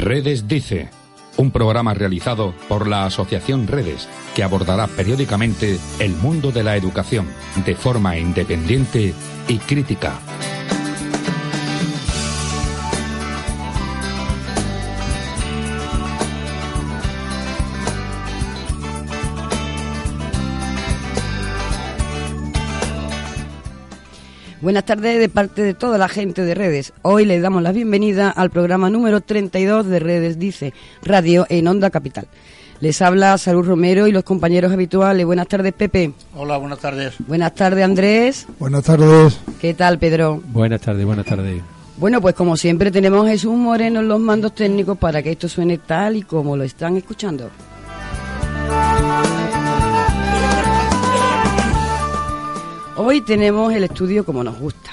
Redes Dice, un programa realizado por la Asociación Redes que abordará periódicamente el mundo de la educación de forma independiente y crítica. Buenas tardes de parte de toda la gente de redes. Hoy le damos la bienvenida al programa número 32 de Redes Dice, Radio en Onda Capital. Les habla Salud Romero y los compañeros habituales. Buenas tardes, Pepe. Hola, buenas tardes. Buenas tardes, Andrés. Buenas tardes. ¿Qué tal, Pedro? Buenas tardes, buenas tardes. Bueno, pues como siempre tenemos a Jesús Moreno en los mandos técnicos para que esto suene tal y como lo están escuchando. Hoy tenemos el estudio como nos gusta,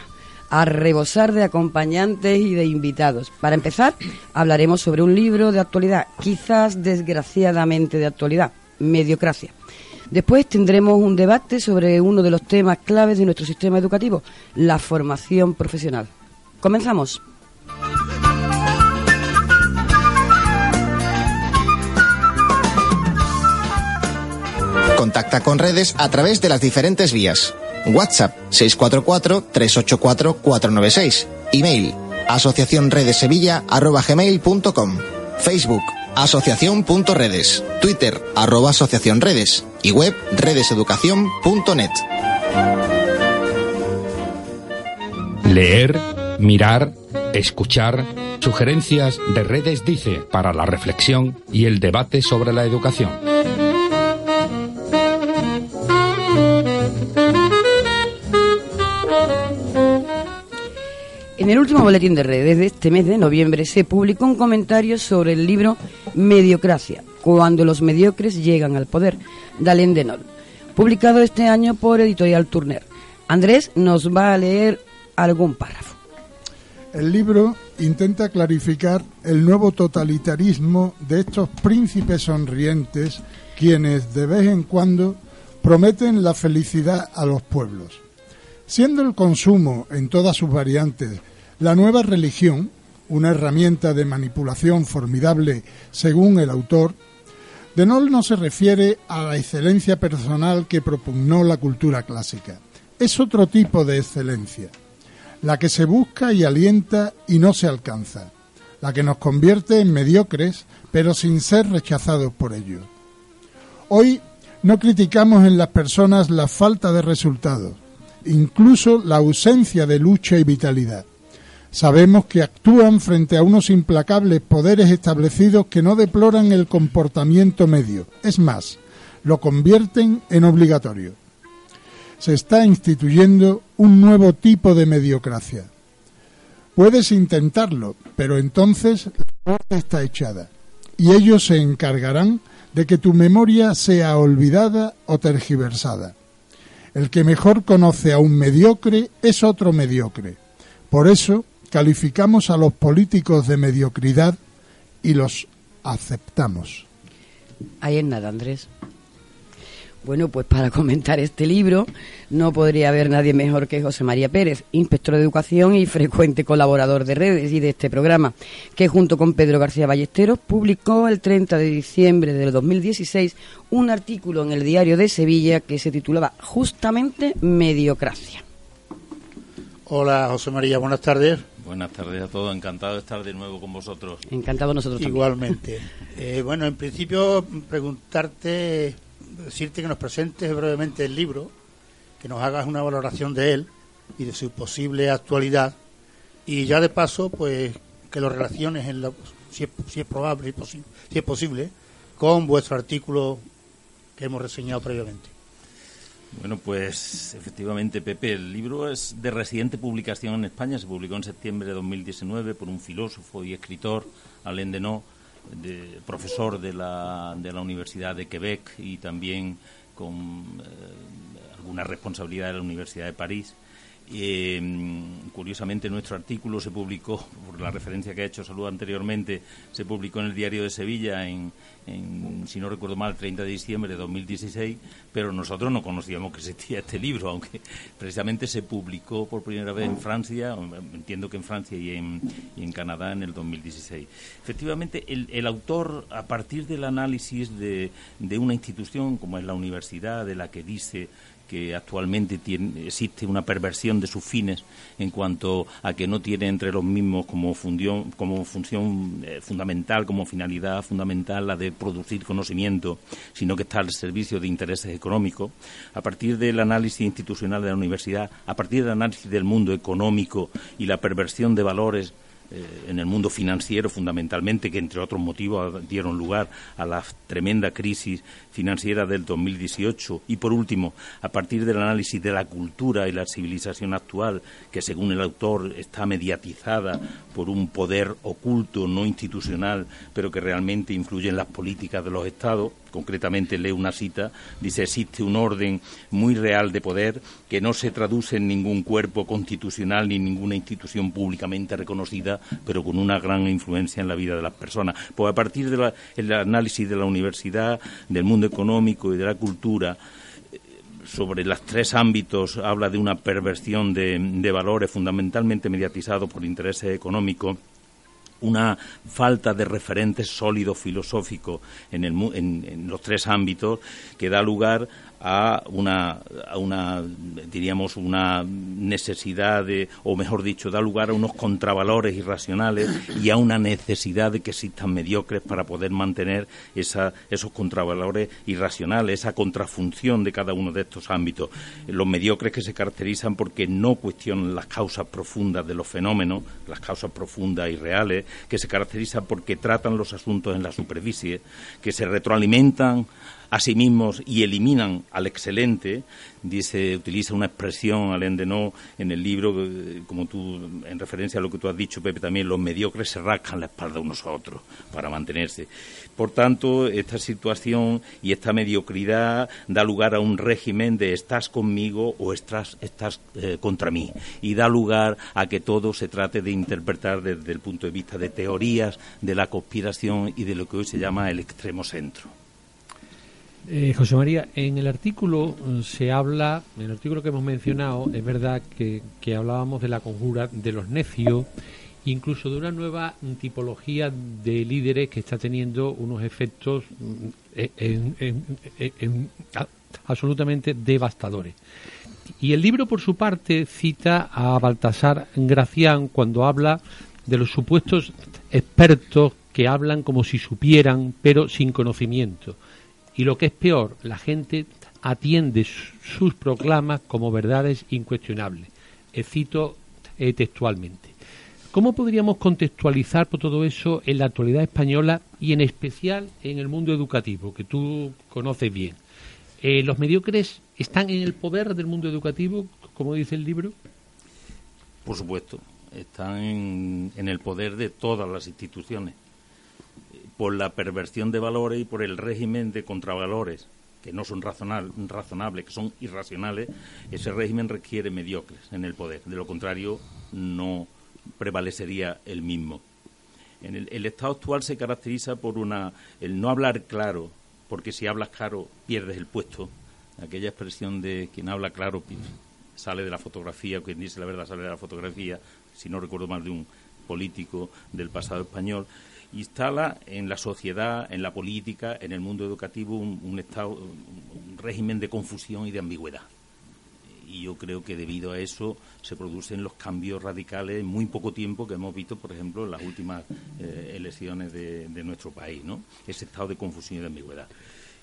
a rebosar de acompañantes y de invitados. Para empezar, hablaremos sobre un libro de actualidad, quizás desgraciadamente de actualidad, Mediocracia. Después tendremos un debate sobre uno de los temas claves de nuestro sistema educativo, la formación profesional. Comenzamos. Contacta con redes a través de las diferentes vías. WhatsApp 644-384-496. Email asociacionredesevilla.com. Facebook asociación.redes. Twitter arroba asociacionredes. Y web redeseducación.net. Leer, mirar, escuchar, sugerencias de redes dice para la reflexión y el debate sobre la educación. En el último boletín de redes de este mes de noviembre se publicó un comentario sobre el libro Mediocracia, cuando los mediocres llegan al poder, de Alain Denol, publicado este año por Editorial Turner. Andrés nos va a leer algún párrafo. El libro intenta clarificar el nuevo totalitarismo de estos príncipes sonrientes quienes de vez en cuando prometen la felicidad a los pueblos. Siendo el consumo en todas sus variantes la nueva religión, una herramienta de manipulación formidable según el autor, Denol no se refiere a la excelencia personal que propugnó la cultura clásica. Es otro tipo de excelencia, la que se busca y alienta y no se alcanza, la que nos convierte en mediocres pero sin ser rechazados por ello. Hoy no criticamos en las personas la falta de resultados, incluso la ausencia de lucha y vitalidad. Sabemos que actúan frente a unos implacables poderes establecidos que no deploran el comportamiento medio, es más, lo convierten en obligatorio. Se está instituyendo un nuevo tipo de mediocracia. Puedes intentarlo, pero entonces la puerta está echada, y ellos se encargarán de que tu memoria sea olvidada o tergiversada. El que mejor conoce a un mediocre es otro mediocre. Por eso calificamos a los políticos de mediocridad y los aceptamos. Ahí es nada, Andrés. Bueno, pues para comentar este libro no podría haber nadie mejor que José María Pérez, inspector de educación y frecuente colaborador de redes y de este programa, que junto con Pedro García Ballesteros publicó el 30 de diciembre del 2016 un artículo en el diario de Sevilla que se titulaba justamente Mediocracia. Hola, José María, buenas tardes. Buenas tardes a todos, encantado de estar de nuevo con vosotros. Encantado nosotros también. Igualmente. Eh, bueno, en principio preguntarte, decirte que nos presentes brevemente el libro, que nos hagas una valoración de él y de su posible actualidad y ya de paso, pues que lo relaciones en la, si, es, si es probable, si es posible, con vuestro artículo que hemos reseñado previamente. Bueno, pues efectivamente, Pepe, el libro es de reciente publicación en España, se publicó en septiembre de 2019 por un filósofo y escritor, Alain Deneau, de, profesor de la, de la Universidad de Quebec y también con eh, alguna responsabilidad de la Universidad de París. Eh, curiosamente, nuestro artículo se publicó, por la referencia que ha hecho Salud anteriormente, se publicó en el Diario de Sevilla en, si no recuerdo mal, 30 de diciembre de 2016, pero nosotros no conocíamos que existía este libro, aunque precisamente se publicó por primera vez en Francia, entiendo que en Francia y en, en Canadá en el 2016. Efectivamente, el, el, autor, a partir del análisis de, de una institución como es la universidad, de la que dice que actualmente existe una perversión de sus fines en cuanto a que no tiene entre los mismos como función, como función eh, fundamental, como finalidad fundamental la de producir conocimiento, sino que está al servicio de intereses económicos. A partir del análisis institucional de la universidad, a partir del análisis del mundo económico y la perversión de valores eh, en el mundo financiero fundamentalmente, que entre otros motivos dieron lugar a la tremenda crisis financiera del 2018. Y por último, a partir del análisis de la cultura y la civilización actual, que según el autor está mediatizada por un poder oculto, no institucional, pero que realmente influye en las políticas de los Estados, concretamente lee una cita, dice existe un orden muy real de poder que no se traduce en ningún cuerpo constitucional ni ninguna institución públicamente reconocida, pero con una gran influencia en la vida de las personas. Pues a partir del análisis de la universidad, del mundo económico y de la cultura, eh, sobre los tres ámbitos habla de una perversión de, de valores fundamentalmente mediatizados por intereses económicos una falta de referentes sólidos filosóficos en, en, los tres ámbitos que da lugar a una, diríamos, una necesidad de, o mejor dicho, da lugar a unos contravalores irracionales y a una necesidad de que existan mediocres para poder mantener esa, esos contravalores irracionales, esa contrafunción de cada uno de estos ámbitos. Los mediocres que se caracterizan porque no cuestionan las causas profundas de los fenómenos, las causas profundas y reales, que se caracterizan porque tratan los asuntos en la superficie, que se retroalimentan a sí mismos y eliminan al excelente, dice, utiliza una expresión, Alain no en el libro, eh, como tú, en referencia a lo que tú has dicho, Pepe, también, los mediocres se rascan la espalda unos a otros para mantenerse. Por tanto, esta situación y esta mediocridad da lugar a un régimen de estás conmigo o estás, estás eh, contra mí, y da lugar a que todo se trate de interpretar desde el punto de vista de teorías de la conspiración y de lo que hoy se llama el extremo centro. Eh, José María, en el artículo eh, se habla, en el artículo que hemos mencionado, es verdad que, hablábamos de la conjura de los necios, incluso de una nueva tipología de líderes que está teniendo unos efectos mm, absolutamente devastadores. Y el libro, por su parte, cita a Baltasar Gracián cuando habla de los supuestos expertos que hablan como si supieran, pero sin conocimiento y lo que es peor, la gente atiende sus proclamas como verdades incuestionables. Eh, cito eh, textualmente. ¿Cómo podríamos contextualizar por todo eso en la actualidad española y en especial en el mundo educativo, que tú conoces bien? Eh, ¿Los mediocres están en el poder del mundo educativo, como dice el libro? Por supuesto, están en el poder de todas las instituciones por la perversión de valores y por el régimen de contravalores que no son razonables, que son irracionales, ese régimen requiere mediocres en el poder. De lo contrario, no prevalecería el mismo. En el, estado actual se caracteriza por una el no hablar claro, porque si hablas claro pierdes el puesto. Aquella expresión de quien habla claro sale de la fotografía, quien dice la verdad sale de la fotografía, si no recuerdo mal de un político del pasado español instala en la sociedad, en la política, en el mundo educativo un, estado, un régimen de confusión y de ambigüedad. Y yo creo que debido a eso se producen los cambios radicales en muy poco tiempo que hemos visto, por ejemplo, en las últimas eh, elecciones de, nuestro país, ¿no? Ese estado de confusión y de ambigüedad.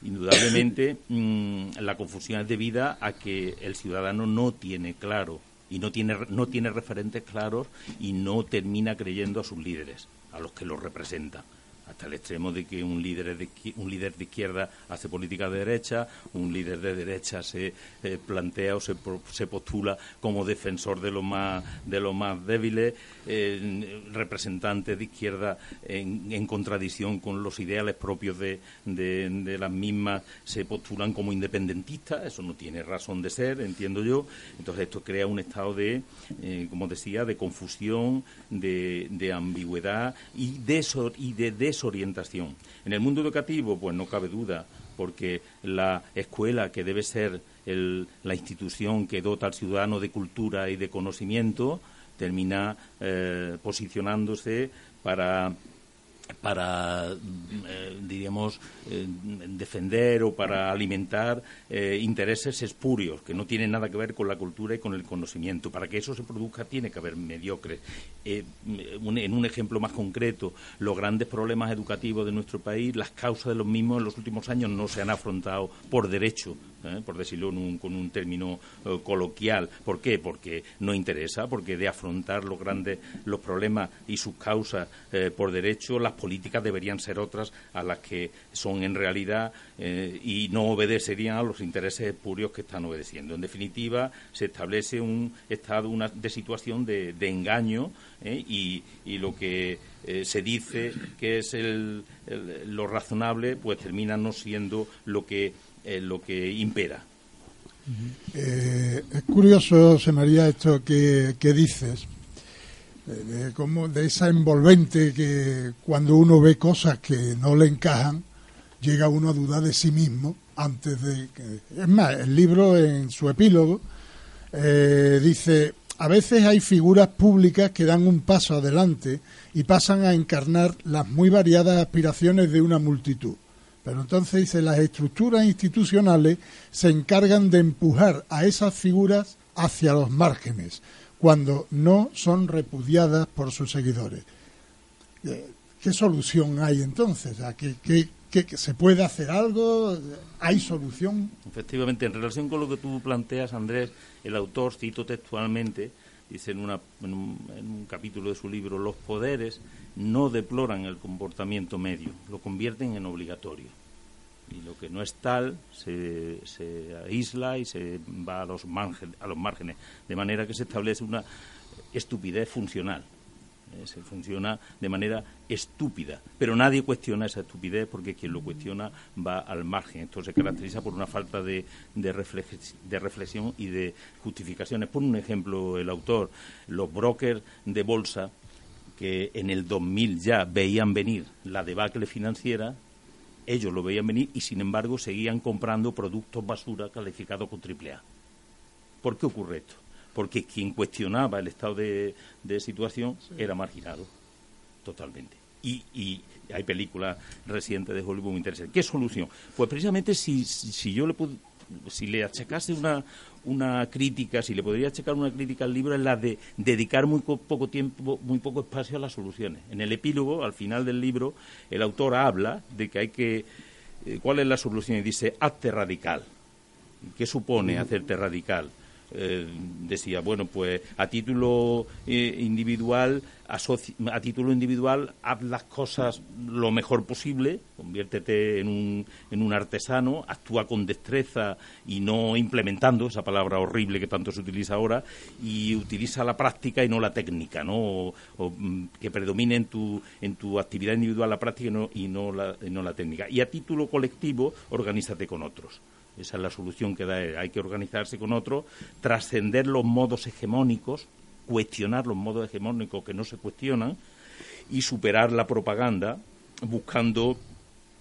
Indudablemente, mm, la confusión es debida a que el ciudadano no tiene claro y no tiene, no tiene referentes claros y no termina creyendo a sus líderes a los que los representan. Hasta el extremo de que un líder de, un líder de izquierda hace política de derecha, un líder de derecha se eh, plantea o se, se, postula como defensor de los más de los más débiles, eh, representantes de izquierda en, contradicción con los ideales propios de, de, las mismas se postulan como independentistas, eso no tiene razón de ser, entiendo yo. Entonces esto crea un estado de, eh, como decía, de confusión, de, de ambigüedad y de, y de En el mundo educativo, pues no cabe duda, porque la escuela, que debe ser la institución que dota al ciudadano de cultura y de conocimiento, termina eh, posicionándose para para, eh, diríamos, eh, defender o para alimentar eh, intereses espurios que no tienen nada que ver con la cultura y con el conocimiento. Para que eso se produzca tiene que haber mediocres. en un ejemplo más concreto, los grandes problemas educativos de nuestro país, las causas de los mismos en los últimos años no se han afrontado por derecho, por decirlo con un término coloquial. ¿Por qué? Porque no interesa, porque de afrontar los grandes los problemas y sus causas por derecho, las políticas deberían ser otras a las que son en realidad eh, y no obedecerían a los intereses espurios que están obedeciendo. En definitiva, se establece un estado una, de situación de, engaño eh, y, lo que eh, se dice que es lo razonable, pues termina no siendo lo que, lo que impera. es curioso, José María, esto que dices, de, como de esa envolvente que cuando uno ve cosas que no le encajan, llega uno a dudar de sí mismo antes de que... Es más, el libro en su epílogo eh, dice, a veces hay figuras públicas que dan un paso adelante y pasan a encarnar las muy variadas aspiraciones de una multitud. Pero entonces dice, las estructuras institucionales se encargan de empujar a esas figuras hacia los márgenes, cuando no son repudiadas por sus seguidores. Eh, ¿Qué solución hay entonces? ¿Qué, se puede hacer algo? ¿Hay solución? Efectivamente, en relación con lo que tú planteas, Andrés, el autor, cito textualmente, dice en, una, en, un, capítulo de su libro, los poderes no deploran el comportamiento medio, lo convierten en obligatorio y lo que no es tal se, se aísla y se va a los, a los márgenes, de manera que se establece una estupidez funcional. Eh, se funciona de manera estúpida, pero nadie cuestiona esa estupidez porque quien lo cuestiona va al margen. Esto se caracteriza por una falta de, de, reflexión y de justificaciones. Por un ejemplo, el autor, los brokers de bolsa que en el 2000 ya veían venir la debacle financiera, ellos lo veían venir y, sin embargo, seguían comprando productos basura calificados con triple A. ¿Por qué ocurre esto? Porque quien cuestionaba el estado de, situación era marginado totalmente. Y, y, hay películas recientes de Hollywood muy interesantes. ¿Qué solución? Pues precisamente si, si yo le si le achacase una, una crítica, si le podría achacar una crítica al libro, es la de dedicar muy poco tiempo, muy poco espacio a las soluciones. En el epílogo, al final del libro, el autor habla de que hay que. Eh, ¿Cuál es la solución? Y dice, hazte radical. ¿Qué supone hacerte radical? Eh, decía, bueno, pues a título eh, individual, a título individual, haz las cosas lo mejor posible, conviértete en un, en un artesano, actúa con destreza y no implementando esa palabra horrible que tanto se utiliza ahora, y utiliza la práctica y no la técnica, ¿no? O, mm, que predomine en tu, en tu actividad individual la práctica y no, y no, la, y no la técnica. Y a título colectivo, organízate con otros. Esa es la solución que da. Hay que organizarse con otro, trascender los modos hegemónicos, cuestionar los modos hegemónicos que no se cuestionan y superar la propaganda buscando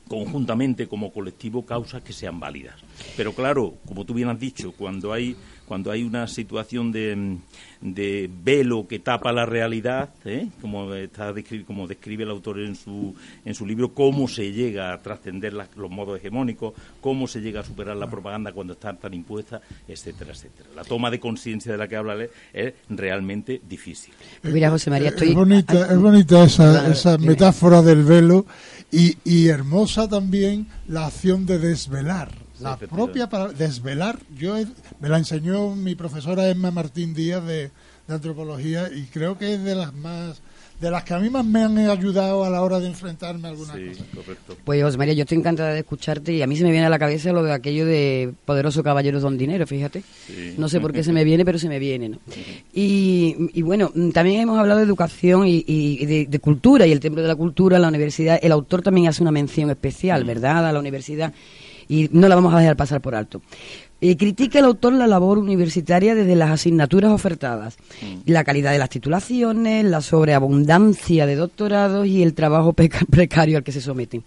conjuntamente como colectivo causas que sean válidas. Pero claro, como tú bien has dicho, cuando hay cuando hay una situación de, de velo que tapa la realidad, ¿eh? como está como describe el autor en su en su libro, cómo se llega a trascender los modos hegemónicos, cómo se llega a superar la propaganda cuando está tan impuesta, etcétera, etcétera. La toma de conciencia de la que habla es realmente difícil. Mira, José María, estoy... Es bonita, es bonita esa, esa metáfora del velo y, y hermosa también la acción de desvelar. La propia para desvelar, yo me la enseñó mi profesora Emma Martín Díaz de, antropología y creo que es de las más de las que a mí más me han ayudado a la hora de enfrentarme a alguna Sí, cosa. correcto. Pues José María, yo estoy encantada de escucharte y a mí se me viene a la cabeza lo de aquello de poderoso caballero don dinero, fíjate. Sí. No sé por qué se me viene, pero se me viene, ¿no? Y, y bueno, mm, también hemos hablado de educación y, y de, de cultura y el templo de la cultura, la universidad. El autor también hace una mención especial, ¿verdad?, a la universidad y no la vamos a dejar pasar por alto. Eh, critica el autor la labor universitaria desde las asignaturas ofertadas, la calidad de las titulaciones, la sobreabundancia de doctorados y el trabajo precario al que se someten.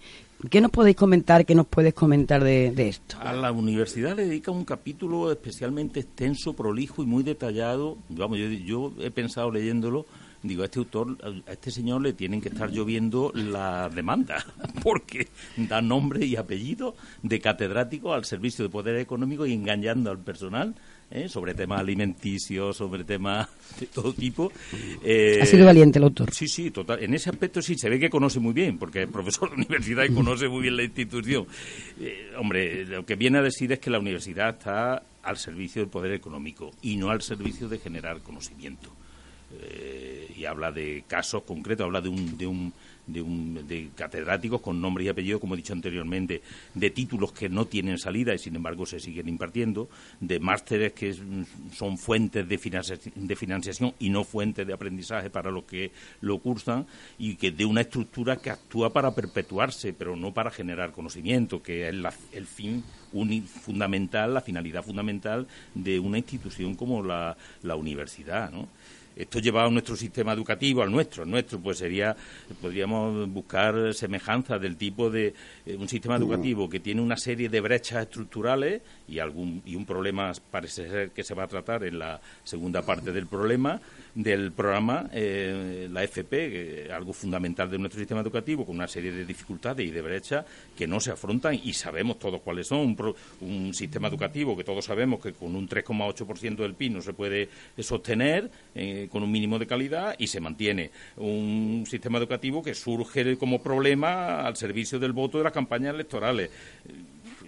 ¿Qué nos podéis comentar, qué nos puedes comentar de, de esto? A la universidad le dedica un capítulo especialmente extenso, prolijo y muy detallado. Vamos, yo, yo he pensado leyéndolo, digo, a este autor, a este señor le tienen que estar lloviendo la demanda, porque da nombre y apellido de catedrático al servicio de poder económico y engañando al personal. ¿eh? sobre temas alimenticios, sobre temas de todo tipo. Eh, Ha sido valiente el autor. Sí, sí, total. En ese aspecto sí, se ve que conoce muy bien, porque es profesor de universidad y conoce muy bien la institución. Eh, hombre, lo que viene a decir es que la universidad está al servicio del poder económico y no al servicio de generar conocimiento. Eh, y habla de casos concretos, habla de un, de un de, un, de catedráticos con nombre y apellido, como he dicho anteriormente, de títulos que no tienen salida y sin embargo se siguen impartiendo, de másteres que son fuentes de, financia- de financiación y no fuentes de aprendizaje para los que lo cursan y que de una estructura que actúa para perpetuarse, pero no para generar conocimiento, que es la- el fin fundamental, la finalidad fundamental de una institución como la, la universidad, ¿no? Esto llevado a nuestro sistema educativo, al nuestro, al nuestro, pues sería, podríamos buscar semejanzas del tipo de eh, un sistema educativo que tiene una serie de brechas estructurales y algún y un problema parece ser que se va a tratar en la segunda parte del problema del programa, eh, la FP, algo fundamental de nuestro sistema educativo, con una serie de dificultades y de brechas que no se afrontan y sabemos todos cuáles son. Un, pro- un sistema educativo que todos sabemos que con un 3,8% del PIB no se puede sostener eh, con un mínimo de calidad y se mantiene. Un sistema educativo que surge como problema al servicio del voto de las campañas electorales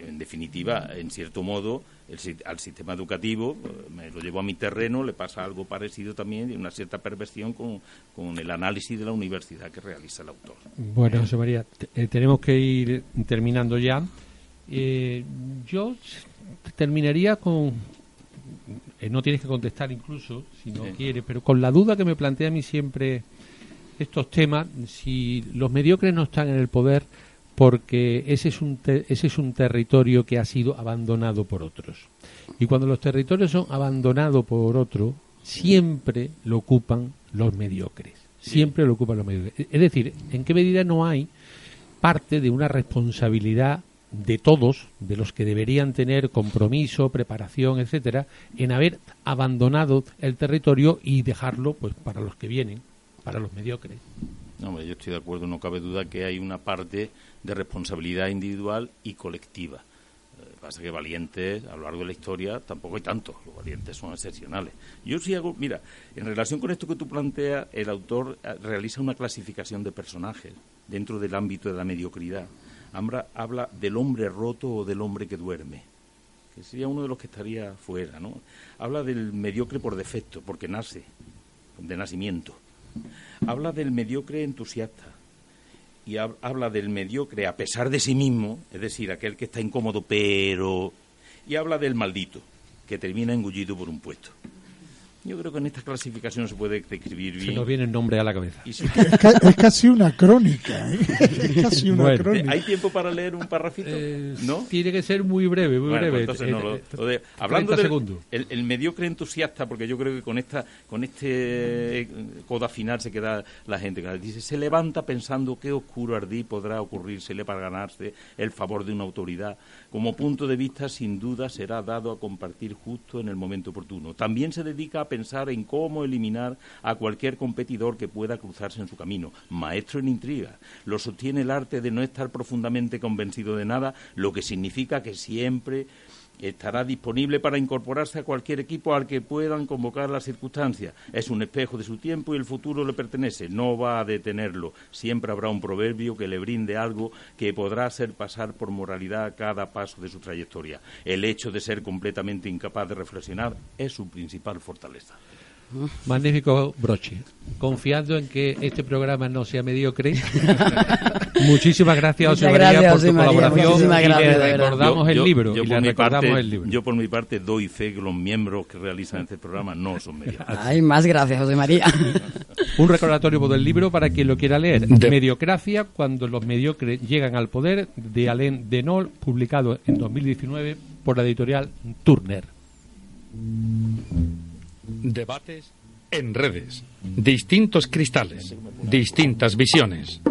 en definitiva, en cierto modo, el al sistema educativo, eh, me lo llevo a mi terreno, le pasa algo parecido también, y una cierta perversión con, con el análisis de la universidad que realiza el autor. Bueno, José María, eh, tenemos que ir terminando ya. Eh, yo terminaría con. Eh, no tienes que contestar incluso, si no Sí. quieres, pero con la duda que me plantea a mí siempre estos temas, si los mediocres no están en el poder porque ese es un te- ese es un territorio que ha sido abandonado por otros. Y cuando los territorios son abandonados por otro, siempre lo ocupan los mediocres. Siempre lo ocupan los mediocres. Es decir, ¿en qué medida no hay parte de una responsabilidad de todos, de los que deberían tener compromiso, preparación, etcétera, en haber abandonado el territorio y dejarlo pues para los que vienen, para los mediocres? No, hombre, yo estoy de acuerdo, no cabe duda que hay una parte de responsabilidad individual y colectiva. Eh, Pasa que valientes a lo largo de la historia tampoco hay tantos, los valientes son excepcionales. Yo sí hago, mira, en relación con esto que tú planteas, el autor eh, realiza una clasificación de personajes dentro del ámbito de la mediocridad. Habla, del hombre roto o del hombre que duerme que sería uno de los que estaría fuera, ¿no? Habla del mediocre por defecto, porque nace, de nacimiento. Habla del mediocre entusiasta y hab- habla del mediocre a pesar de sí mismo, es decir, aquel que está incómodo, pero... Y habla del maldito, que termina engullido por un puesto. Yo creo que en esta clasificación se puede describir Se bien. nos viene el nombre a la cabeza. Es, ca- es casi una crónica, ¿eh? Es casi una Bueno. crónica. ¿Hay tiempo para leer un parrafito? Eh, ¿No? Tiene que ser muy breve, muy Bueno, breve. pues entonces no lo- Eh, lo de- hablando 30 del el, el mediocre entusiasta, porque yo creo que con esta con este coda final se queda la gente. que Dice, se levanta pensando qué oscuro ardí podrá ocurrírsele para ganarse el favor de una autoridad. Como punto de vista, sin duda, será dado a compartir justo en el momento oportuno. También se dedica a pensar en cómo eliminar a cualquier competidor que pueda cruzarse en su camino. Maestro en intriga. Lo sostiene el arte de no estar profundamente convencido de nada, lo que significa que siempre estará disponible para incorporarse a cualquier equipo al que puedan convocar las circunstancias. Es un espejo de su tiempo y el futuro le pertenece. No va a detenerlo. Siempre habrá un proverbio que le brinde algo que podrá hacer pasar por moralidad cada paso de su trayectoria. El hecho de ser completamente incapaz de reflexionar es su principal fortaleza. Magnífico broche. Confiando en que este programa no sea mediocre. Muchísimas gracias, José María, gracias, por tu María. colaboración. Muchísimas y gracias, le recordamos el libro. Yo, y por le mi recordamos parte, el libro. yo por mi parte doy fe que los miembros que realizan este programa no son mediocres. Ay, más gracias, José María. Un recordatorio del libro para quien lo quiera leer. De- Mediocracia, cuando los mediocres llegan al poder, de Alain Denol, publicado en 2019 por la editorial Turner. Debates en redes. Distintos cristales. Distintas visiones.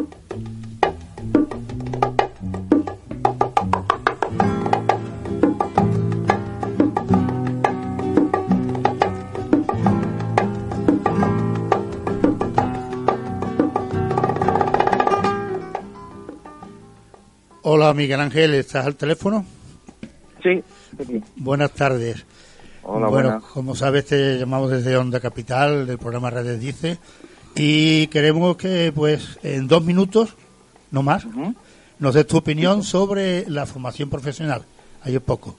Hola Miguel Ángel, ¿estás al teléfono? Sí, sí. Buenas tardes. Hola, bueno, buenas. como sabes te llamamos desde Onda Capital, del programa Redes Dice, y queremos que pues en dos minutos, no más, nos des tu opinión sobre la formación profesional. Ahí es poco.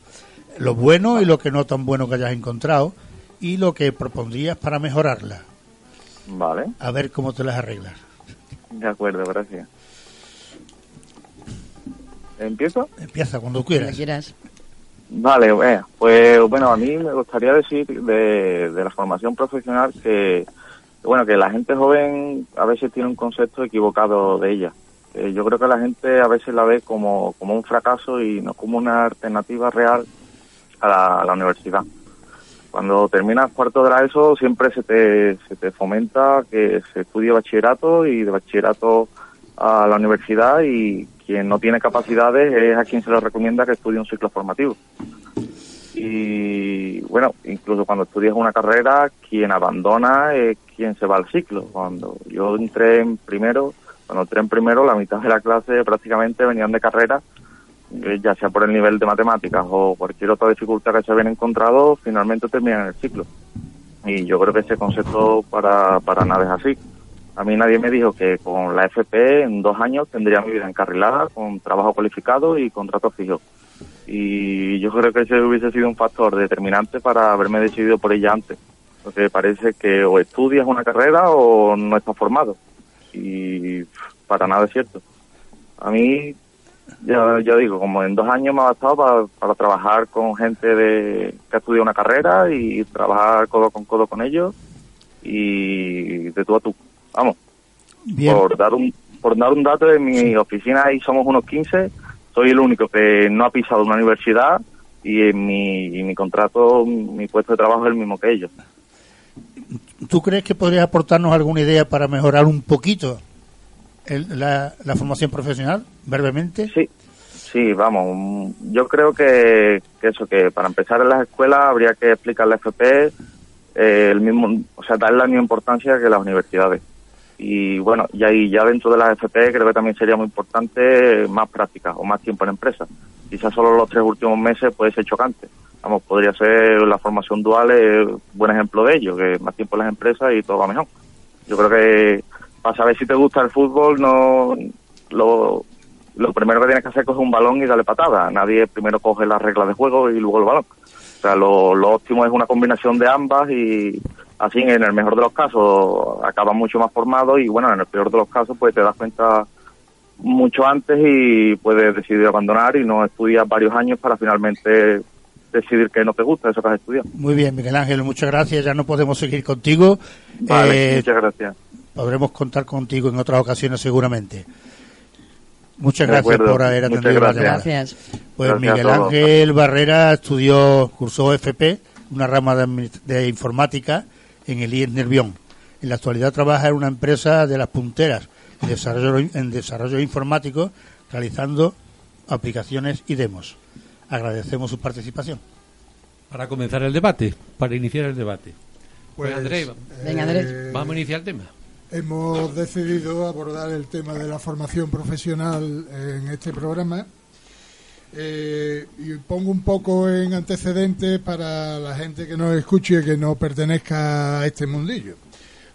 Lo bueno y lo que no tan bueno que hayas encontrado y lo que propondrías para mejorarla. Vale, A ver cómo te las arreglas. de acuerdo, gracias. ¿Empiezo? Empieza cuando Cuando quieras. Vale, eh, pues bueno, a mí me gustaría decir de, de la formación profesional que, bueno, que la gente joven a veces tiene un concepto equivocado de ella. Eh, yo creo que la gente a veces la ve como, como un fracaso y no como una alternativa real a la, a la universidad. Cuando terminas cuarto de la ESO siempre se te, se te fomenta que se estudie bachillerato y de bachillerato a la universidad y quien no tiene capacidades es a quien se le recomienda que estudie un ciclo formativo. Y bueno, incluso cuando estudias una carrera, quien abandona es quien se va al ciclo. Cuando yo entré en primero, cuando entré en primero, la mitad de la clase prácticamente venían de carrera, eh, ya sea por el nivel de matemáticas o cualquier otra dificultad que se habían encontrado, finalmente terminan el ciclo. Y yo creo que ese concepto para, para nada es así. A mí nadie me dijo que con la FP en dos años tendría mi vida encarrilada, con trabajo cualificado y contrato fijo. Y yo creo que ese hubiese sido un factor determinante para haberme decidido por ella antes. Porque parece que o estudias una carrera o no estás formado. Y para nada es cierto. A mí, ya, digo, como en dos años me ha bastado para, para trabajar con gente de, que ha estudiado una carrera y trabajar codo con codo con ellos y de tú a tú. Vamos, Bien, por dar un por dar un dato de mi oficina ahí somos unos 15 soy el único que no ha pisado una universidad y en mi, y mi contrato mi puesto de trabajo es el mismo que ellos. ¿tú crees que podrías aportarnos alguna idea para mejorar un poquito el- la, la formación profesional, brevemente? sí. Sí vamos yo creo que, que eso que para empezar en las escuelas habría que explicar la FP eh, el mismo o sea darle la misma importancia que las universidades y bueno, y ahí ya dentro de las FP creo que también sería muy importante más práctica o más tiempo en empresa. Quizás solo los tres últimos meses puede ser chocante. Vamos, podría ser la formación dual es buen ejemplo de ello, que más tiempo en las empresas y todo va mejor. Yo creo que para saber si te gusta el fútbol, no lo, lo primero que tienes que hacer es coger un balón y darle patada. Nadie primero coge las reglas de juego y luego el balón. O sea, lo, lo óptimo es una combinación de ambas y así en el mejor de los casos acabas mucho más formado y bueno, en el peor de los casos pues te das cuenta mucho antes y puedes decidir abandonar y no estudias varios años para finalmente decidir que no te gusta eso que has estudiado. Muy bien, Miguel Ángel, muchas gracias. Ya no podemos seguir contigo. Vale, Eh, muchas gracias. podremos contar contigo en otras ocasiones seguramente. Muchas De gracias acuerdo, por haber atendido la llamada. Gracias. Pues Gracias Miguel. Ángel Barrera estudió, cursó FP, una rama de, de informática en el IES Nervión. En la actualidad trabaja en una empresa de las punteras en desarrollo, en desarrollo informático, realizando aplicaciones y demos. Agradecemos su participación. Para comenzar el debate, para iniciar el debate. Pues, Andrés, Venga, Andrés. eh, vamos a iniciar el tema. Hemos decidido abordar el tema de la formación profesional en este programa eh, y pongo un poco en antecedente para la gente que nos escuche y que no pertenezca a este mundillo.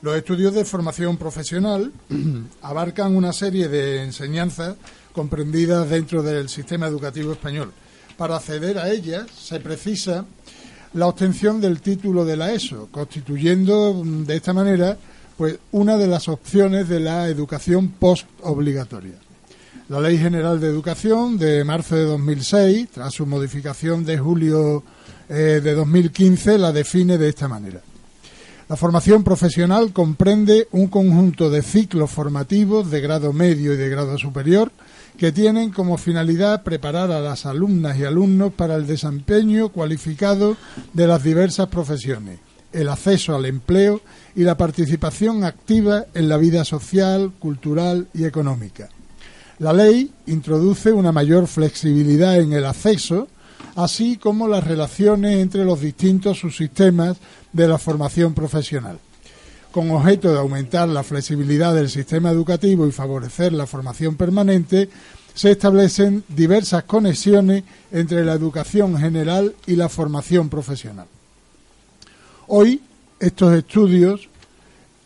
Los estudios de formación profesional abarcan una serie de enseñanzas comprendidas dentro del sistema educativo español. Para acceder a ellas se precisa la obtención del título de la ESO, constituyendo mm, de esta manera pues una de las opciones de la educación post obligatoria. La Ley General de Educación de marzo de 2006, tras su modificación de julio eh, de 2015, la define de esta manera. La formación profesional comprende un conjunto de ciclos formativos de grado medio y de grado superior que tienen como finalidad preparar a las alumnas y alumnos para el desempeño cualificado de las diversas profesiones, el acceso al empleo y la participación activa en la vida social, cultural y económica. La ley introduce una mayor flexibilidad en el acceso, así como las relaciones entre los distintos subsistemas de la formación profesional con objeto de aumentar la flexibilidad del sistema educativo y favorecer la formación permanente, se establecen diversas conexiones entre la educación general y la formación profesional. Hoy, estos estudios,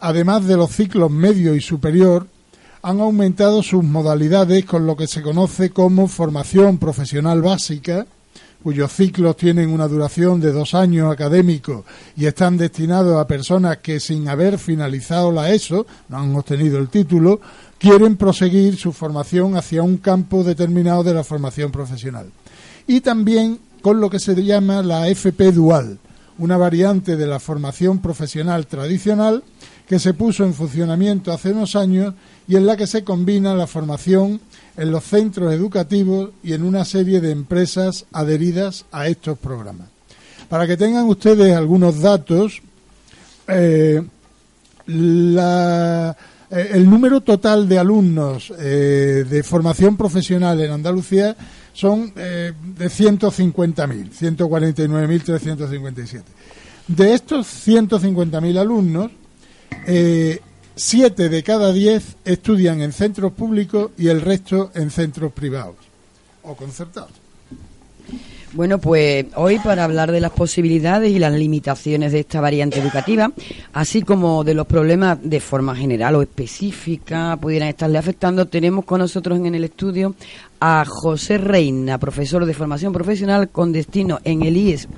además de los ciclos medio y superior, han aumentado sus modalidades con lo que se conoce como formación profesional básica, cuyos ciclos tienen una duración de dos años académicos y están destinados a personas que sin haber finalizado la ESO, no han obtenido el título, quieren proseguir su formación hacia un campo determinado de la formación profesional. Y también con lo que se llama la FP Dual, una variante de la formación profesional tradicional que se puso en funcionamiento hace unos años y en la que se combina la formación en los centros educativos y en una serie de empresas adheridas a estos programas. Para que tengan ustedes algunos datos, eh, eh, el número total de alumnos eh, de formación profesional en Andalucía son de 150.000, 149.357. De estos 150.000 alumnos, Siete de cada diez estudian en centros públicos y el resto en centros privados o concertados. Bueno, pues hoy para hablar de las posibilidades y las limitaciones de esta variante educativa, así como de los problemas de forma general o específica pudieran estarle afectando, tenemos con nosotros en el estudio a José Reina, profesor de formación profesional con destino en el IES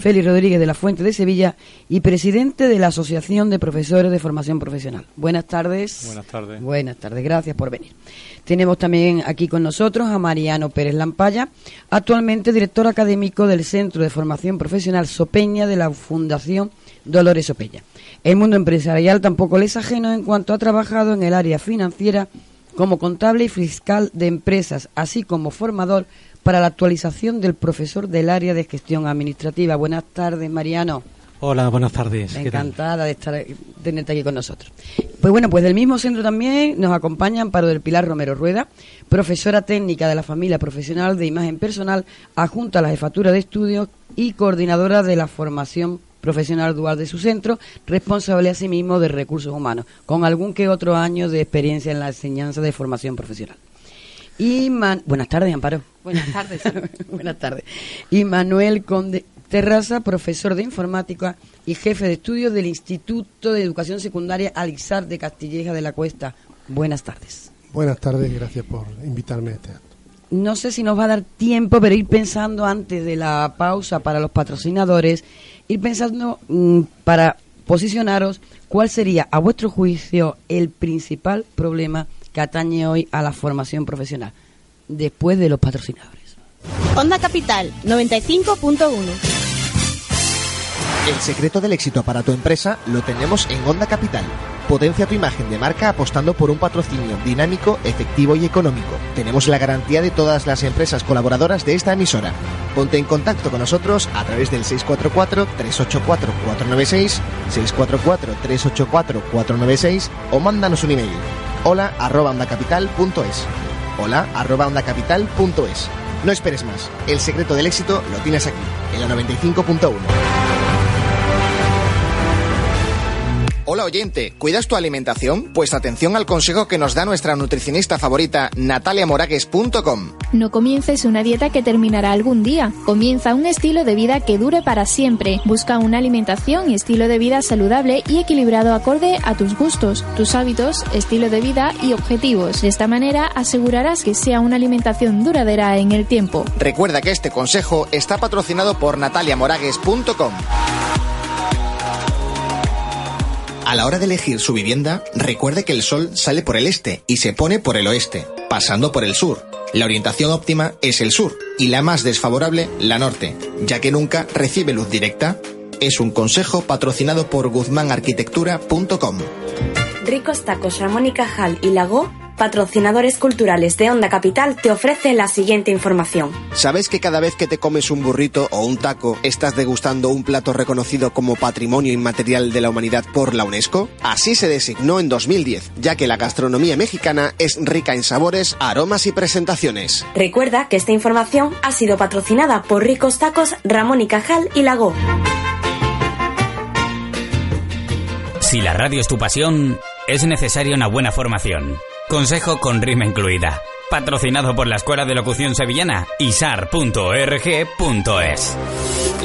Félix Rodríguez de la Fuente de Sevilla y presidente de la Asociación de Profesores de Formación Profesional. Buenas tardes. Buenas tardes. Buenas tardes, gracias por venir. Tenemos también aquí con nosotros a Mariano Pérez Lampaya, actualmente director académico del Centro de Formación Profesional Sopeña de la Fundación Dolores Sopeña. El mundo empresarial tampoco le es ajeno en cuanto ha trabajado en el área financiera como contable y fiscal de empresas, así como formador para la actualización del profesor del área de gestión administrativa. Buenas tardes, Mariano. Hola, buenas tardes. Encantada de estar tenerte aquí con nosotros. Pues bueno, pues del mismo centro también nos acompaña Amparo del Pilar Romero Rueda, profesora técnica de la familia profesional de imagen personal, adjunta a la jefatura de estudios y coordinadora de la formación profesional dual de su centro, responsable asimismo de recursos humanos, con algún que otro año de experiencia en la enseñanza de formación profesional. Y Buenas tardes, Amparo. Buenas tardes. Buenas tardes. Y Manuel Conde Terraza, profesor de informática y jefe de estudios del Instituto de Educación Secundaria Alixar de Castilleja de la Cuesta. Buenas tardes. Buenas tardes, gracias por invitarme a este acto. No sé si nos va a dar tiempo, pero ir pensando antes de la pausa para los patrocinadores, ir pensando mm, para posicionaros cuál sería, a vuestro juicio, el principal problema que atañe hoy a la formación profesional, después de los patrocinadores. Onda Capital 95.1 El secreto del éxito para tu empresa lo tenemos en Onda Capital. Potencia tu imagen de marca apostando por un patrocinio dinámico, efectivo y económico. Tenemos la garantía de todas las empresas colaboradoras de esta emisora. Ponte en contacto con nosotros a través del 644-384-496, 644-384-496 o mándanos un email hola arroba ondacapital.es. Hola arroba ondacapital.es. No esperes más, el secreto del éxito lo tienes aquí, en la 95.1. Hola oyente, ¿cuidas tu alimentación? Pues atención al consejo que nos da nuestra nutricionista favorita, nataliamoragues.com. No comiences una dieta que terminará algún día. Comienza un estilo de vida que dure para siempre. Busca una alimentación y estilo de vida saludable y equilibrado acorde a tus gustos, tus hábitos, estilo de vida y objetivos. De esta manera asegurarás que sea una alimentación duradera en el tiempo. Recuerda que este consejo está patrocinado por nataliamoragues.com. A la hora de elegir su vivienda, recuerde que el sol sale por el este y se pone por el oeste, pasando por el sur. La orientación óptima es el sur y la más desfavorable la norte, ya que nunca recibe luz directa. Es un consejo patrocinado por guzmanarquitectura.com. Ricos Tacos Ramón y Cajal y Lago patrocinadores culturales de Onda Capital, te ofrece la siguiente información. ¿Sabes que cada vez que te comes un burrito o un taco, estás degustando un plato reconocido como Patrimonio Inmaterial de la Humanidad por la UNESCO? Así se designó en 2010, ya que la gastronomía mexicana es rica en sabores, aromas y presentaciones. Recuerda que esta información ha sido patrocinada por Ricos Tacos Ramón y Cajal y Lago. Si la radio es tu pasión, es necesaria una buena formación. Consejo con rima incluida. Patrocinado por la Escuela de Locución Sevillana isar.org.es.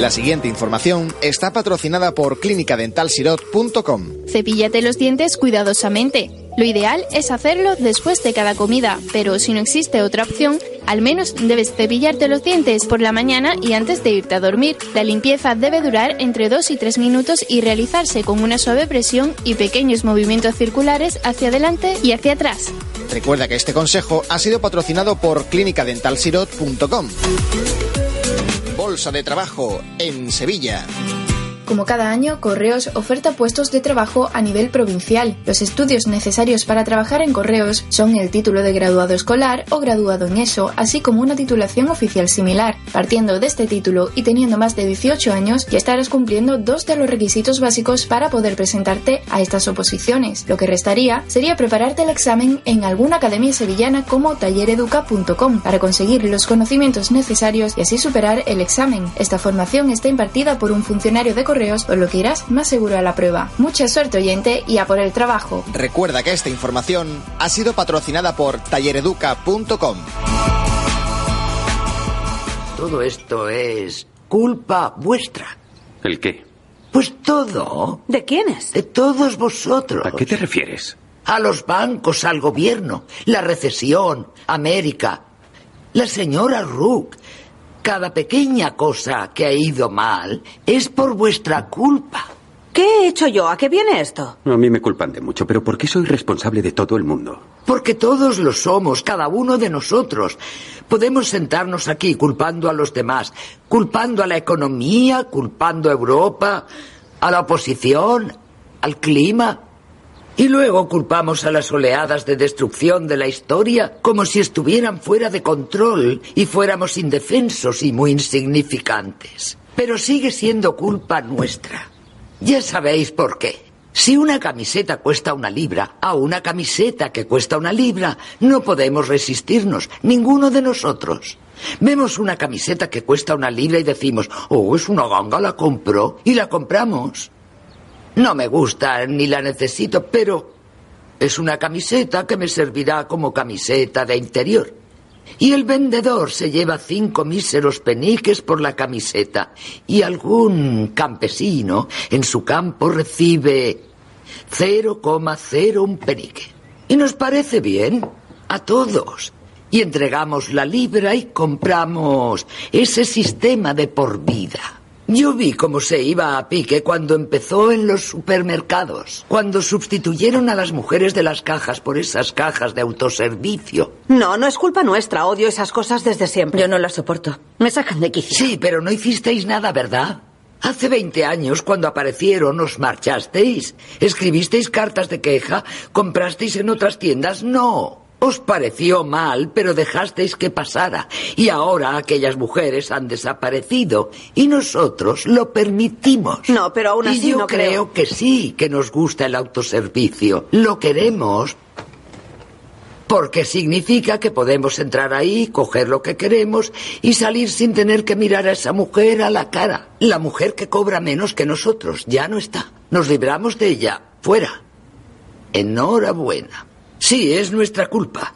La siguiente información está patrocinada por clínicadentalsirot.com. Cepíllate los dientes cuidadosamente. Lo ideal es hacerlo después de cada comida, pero si no existe otra opción, al menos debes cepillarte los dientes por la mañana y antes de irte a dormir. La limpieza debe durar entre 2 y 3 minutos y realizarse con una suave presión y pequeños movimientos circulares hacia adelante y hacia atrás. Recuerda que este consejo ha sido patrocinado por clínicadentalsirot.com. Bolsa de trabajo en Sevilla. Como cada año, Correos oferta puestos de trabajo a nivel provincial. Los estudios necesarios para trabajar en Correos son el título de graduado escolar o graduado en ESO, así como una titulación oficial similar. Partiendo de este título y teniendo más de 18 años, ya estarás cumpliendo dos de los requisitos básicos para poder presentarte a estas oposiciones. Lo que restaría sería prepararte el examen en alguna academia sevillana como tallereduca.com para conseguir los conocimientos necesarios y así superar el examen. Esta formación está impartida por un funcionario de Correos por lo que irás más seguro a la prueba. Mucha suerte oyente y a por el trabajo. Recuerda que esta información ha sido patrocinada por tallereduca.com. Todo esto es culpa vuestra. ¿El qué? Pues todo. ¿De quiénes? De todos vosotros. ¿A qué te refieres? A los bancos, al gobierno, la recesión, América. La señora Rook, cada pequeña cosa que ha ido mal es por vuestra culpa. ¿Qué he hecho yo? ¿A qué viene esto? A mí me culpan de mucho, pero ¿por qué soy responsable de todo el mundo? Porque todos lo somos, cada uno de nosotros. Podemos sentarnos aquí culpando a los demás, culpando a la economía, culpando a Europa, a la oposición, al clima. Y luego culpamos a las oleadas de destrucción de la historia como si estuvieran fuera de control y fuéramos indefensos y muy insignificantes. Pero sigue siendo culpa nuestra. Ya sabéis por qué. Si una camiseta cuesta una libra, a una camiseta que cuesta una libra, no podemos resistirnos, ninguno de nosotros. Vemos una camiseta que cuesta una libra y decimos, oh, es una ganga, la compro, y la compramos. No me gusta ni la necesito, pero es una camiseta que me servirá como camiseta de interior. Y el vendedor se lleva cinco míseros peniques por la camiseta y algún campesino en su campo recibe 0,01 penique. Y nos parece bien a todos. Y entregamos la libra y compramos ese sistema de por vida. Yo vi cómo se iba a pique cuando empezó en los supermercados, cuando sustituyeron a las mujeres de las cajas por esas cajas de autoservicio. No, no es culpa nuestra, odio esas cosas desde siempre. Yo no las soporto. Me sacan de quicio. Sí, pero no hicisteis nada, ¿verdad? Hace 20 años, cuando aparecieron, os marchasteis. ¿Escribisteis cartas de queja? ¿Comprasteis en otras tiendas? No. Os pareció mal, pero dejasteis que pasara. Y ahora aquellas mujeres han desaparecido. Y nosotros lo permitimos. No, pero aún así y yo no creo, creo. que sí, que nos gusta el autoservicio. Lo queremos. Porque significa que podemos entrar ahí, coger lo que queremos y salir sin tener que mirar a esa mujer a la cara. La mujer que cobra menos que nosotros ya no está. Nos libramos de ella. Fuera. Enhorabuena. Sí, es nuestra culpa.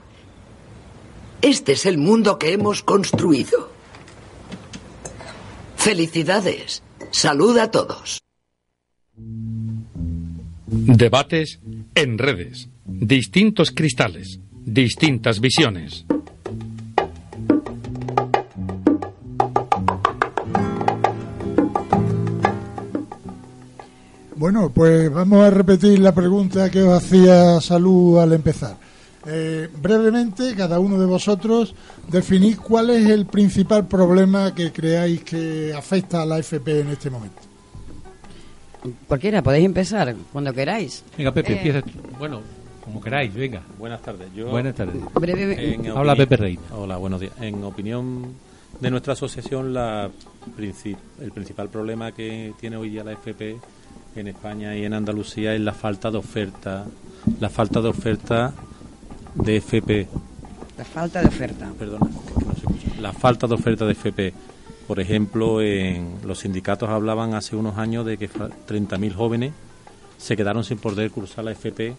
Este es el mundo que hemos construido. Felicidades. Salud a todos. Debates en redes. Distintos cristales. Distintas visiones. Bueno, pues vamos a repetir la pregunta que os hacía Salud al empezar. Eh, brevemente, cada uno de vosotros definid cuál es el principal problema que creáis que afecta a la FP en este momento. Cualquiera, podéis empezar cuando queráis. Venga, Pepe, Eh, empieza tú. Bueno, como queráis, venga. Buenas tardes. Yo, Buenas tardes. Breve- En Habla Pepe Reina. Hola, buenos días. En opinión de nuestra asociación, la princi- el principal problema que tiene hoy día la FP en España y en Andalucía es la falta de oferta, la falta de oferta de FP. La falta de oferta. Perdona, que no se escucha. La falta de oferta de FP. Por ejemplo, en los sindicatos hablaban hace unos años de que fa- 30.000 jóvenes se quedaron sin poder cursar la FP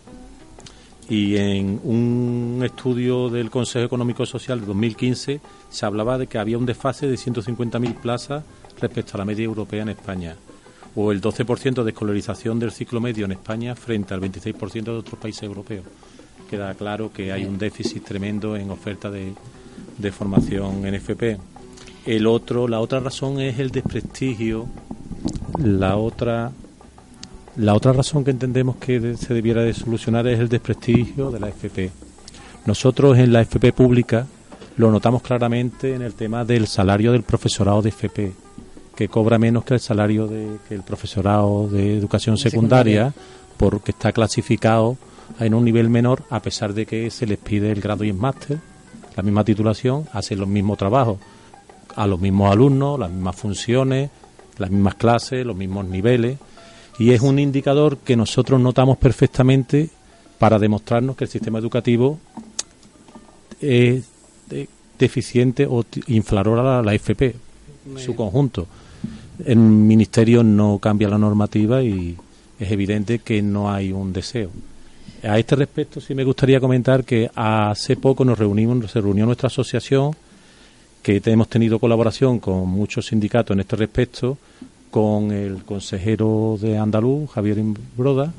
y en un estudio del Consejo Económico Social de 2015 se hablaba de que había un desfase de 150.000 plazas respecto a la media europea en España o el 12% de escolarización del ciclo medio en España frente al 26% de otros países europeos. Queda claro que hay un déficit tremendo en oferta de, de formación en FP. El otro, la otra razón es el desprestigio. La otra, la otra razón que entendemos que se debiera de solucionar es el desprestigio de la FP. Nosotros en la FP pública lo notamos claramente en el tema del salario del profesorado de FP, que cobra menos que el salario de que el profesorado de educación secundaria, porque está clasificado en un nivel menor a pesar de que se les pide el grado y el máster, la misma titulación, hacen los mismos trabajos a los mismos alumnos, las mismas funciones, las mismas clases, los mismos niveles, y es un indicador que nosotros notamos perfectamente para demostrarnos que el sistema educativo es de- deficiente o inferior a la, la FP, su conjunto. El ministerio no cambia la normativa y es evidente que no hay un deseo. A este respecto sí me gustaría comentar que hace poco nos reunimos, se reunió nuestra asociación, que hemos tenido colaboración con muchos sindicatos en este respecto, con el consejero de Andaluz, Javier Broda,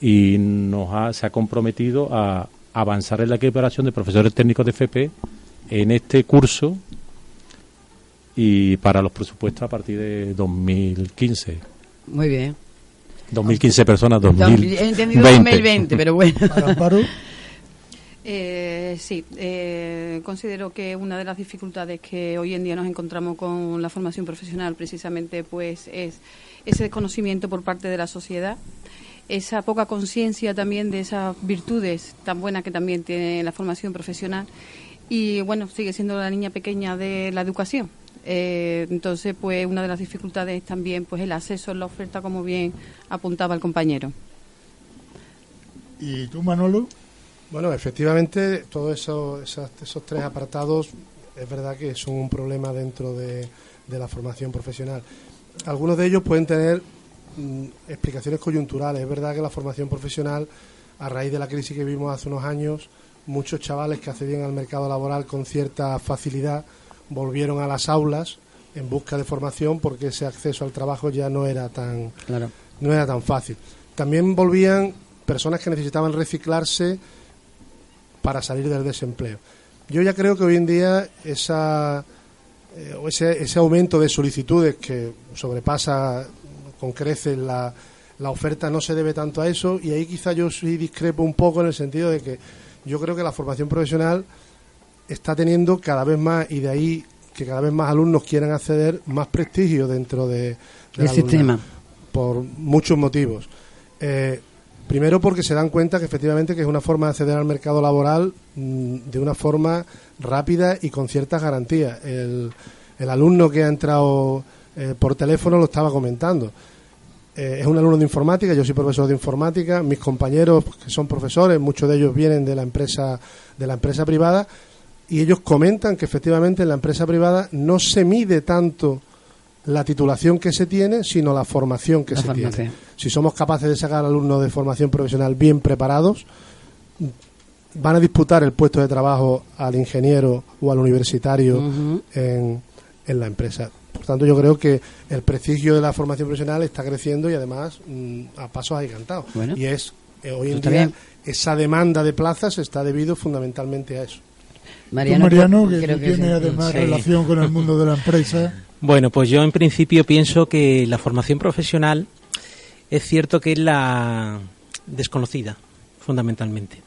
y nos ha, se ha comprometido a avanzar en la equiparación de profesores técnicos de FP en este curso y para los presupuestos a partir de 2015. Muy bien. 2015 personas, He entendido 2020. 2020, pero bueno. Eh, sí, eh, considero que una de las dificultades que hoy en día nos encontramos con la formación profesional precisamente pues es ese desconocimiento por parte de la sociedad, esa poca conciencia también de esas virtudes tan buenas que también tiene la formación profesional y bueno, sigue siendo la niña pequeña de la educación. Eh, entonces, pues una de las dificultades es también pues el acceso en la oferta, como bien apuntaba el compañero. ¿Y tú, Manolo? Bueno, efectivamente, todos esos, esas- esos tres apartados es verdad que son un problema dentro de, de la formación profesional. Algunos de ellos pueden tener mm, explicaciones coyunturales. Es verdad que la formación profesional, a raíz de la crisis que vimos hace unos años, muchos chavales que accedían al mercado laboral con cierta facilidad volvieron a las aulas en busca de formación porque ese acceso al trabajo ya no era tan Claro. no era tan fácil. También volvían personas que necesitaban reciclarse para salir del desempleo. Yo ya creo que hoy en día esa, eh, ese, ese aumento de solicitudes que sobrepasa con creces la, la oferta no se debe tanto a eso y ahí quizá yo sí discrepo un poco en el sentido de que yo creo que la formación profesional está teniendo cada vez más y de ahí que cada vez más alumnos quieran acceder más prestigio dentro de, del El alumnado sistema. por muchos motivos. Eh, primero porque se dan cuenta que efectivamente que es una forma de acceder al mercado laboral mm, de una forma rápida y con ciertas garantías. El, el alumno que ha entrado eh, por teléfono lo estaba comentando. eh, es un alumno de informática, yo soy profesor de informática, mis compañeros que son profesores, muchos de ellos vienen de la empresa de la empresa privada y ellos comentan que efectivamente en la empresa privada no se mide tanto la titulación que se tiene, sino la formación que se tiene. Si somos capaces de sacar alumnos de formación profesional bien preparados, van a disputar el puesto de trabajo al ingeniero o al universitario en, en la empresa. Por tanto, yo creo que el prestigio de la formación profesional está creciendo y además mm, a pasos agigantados. y es eh, hoy en día esa demanda de plazas está debido fundamentalmente a eso. Mariano, que, tiene además relación con el mundo de la empresa. Bueno, pues yo en principio pienso que la formación profesional es cierto que es la desconocida, fundamentalmente.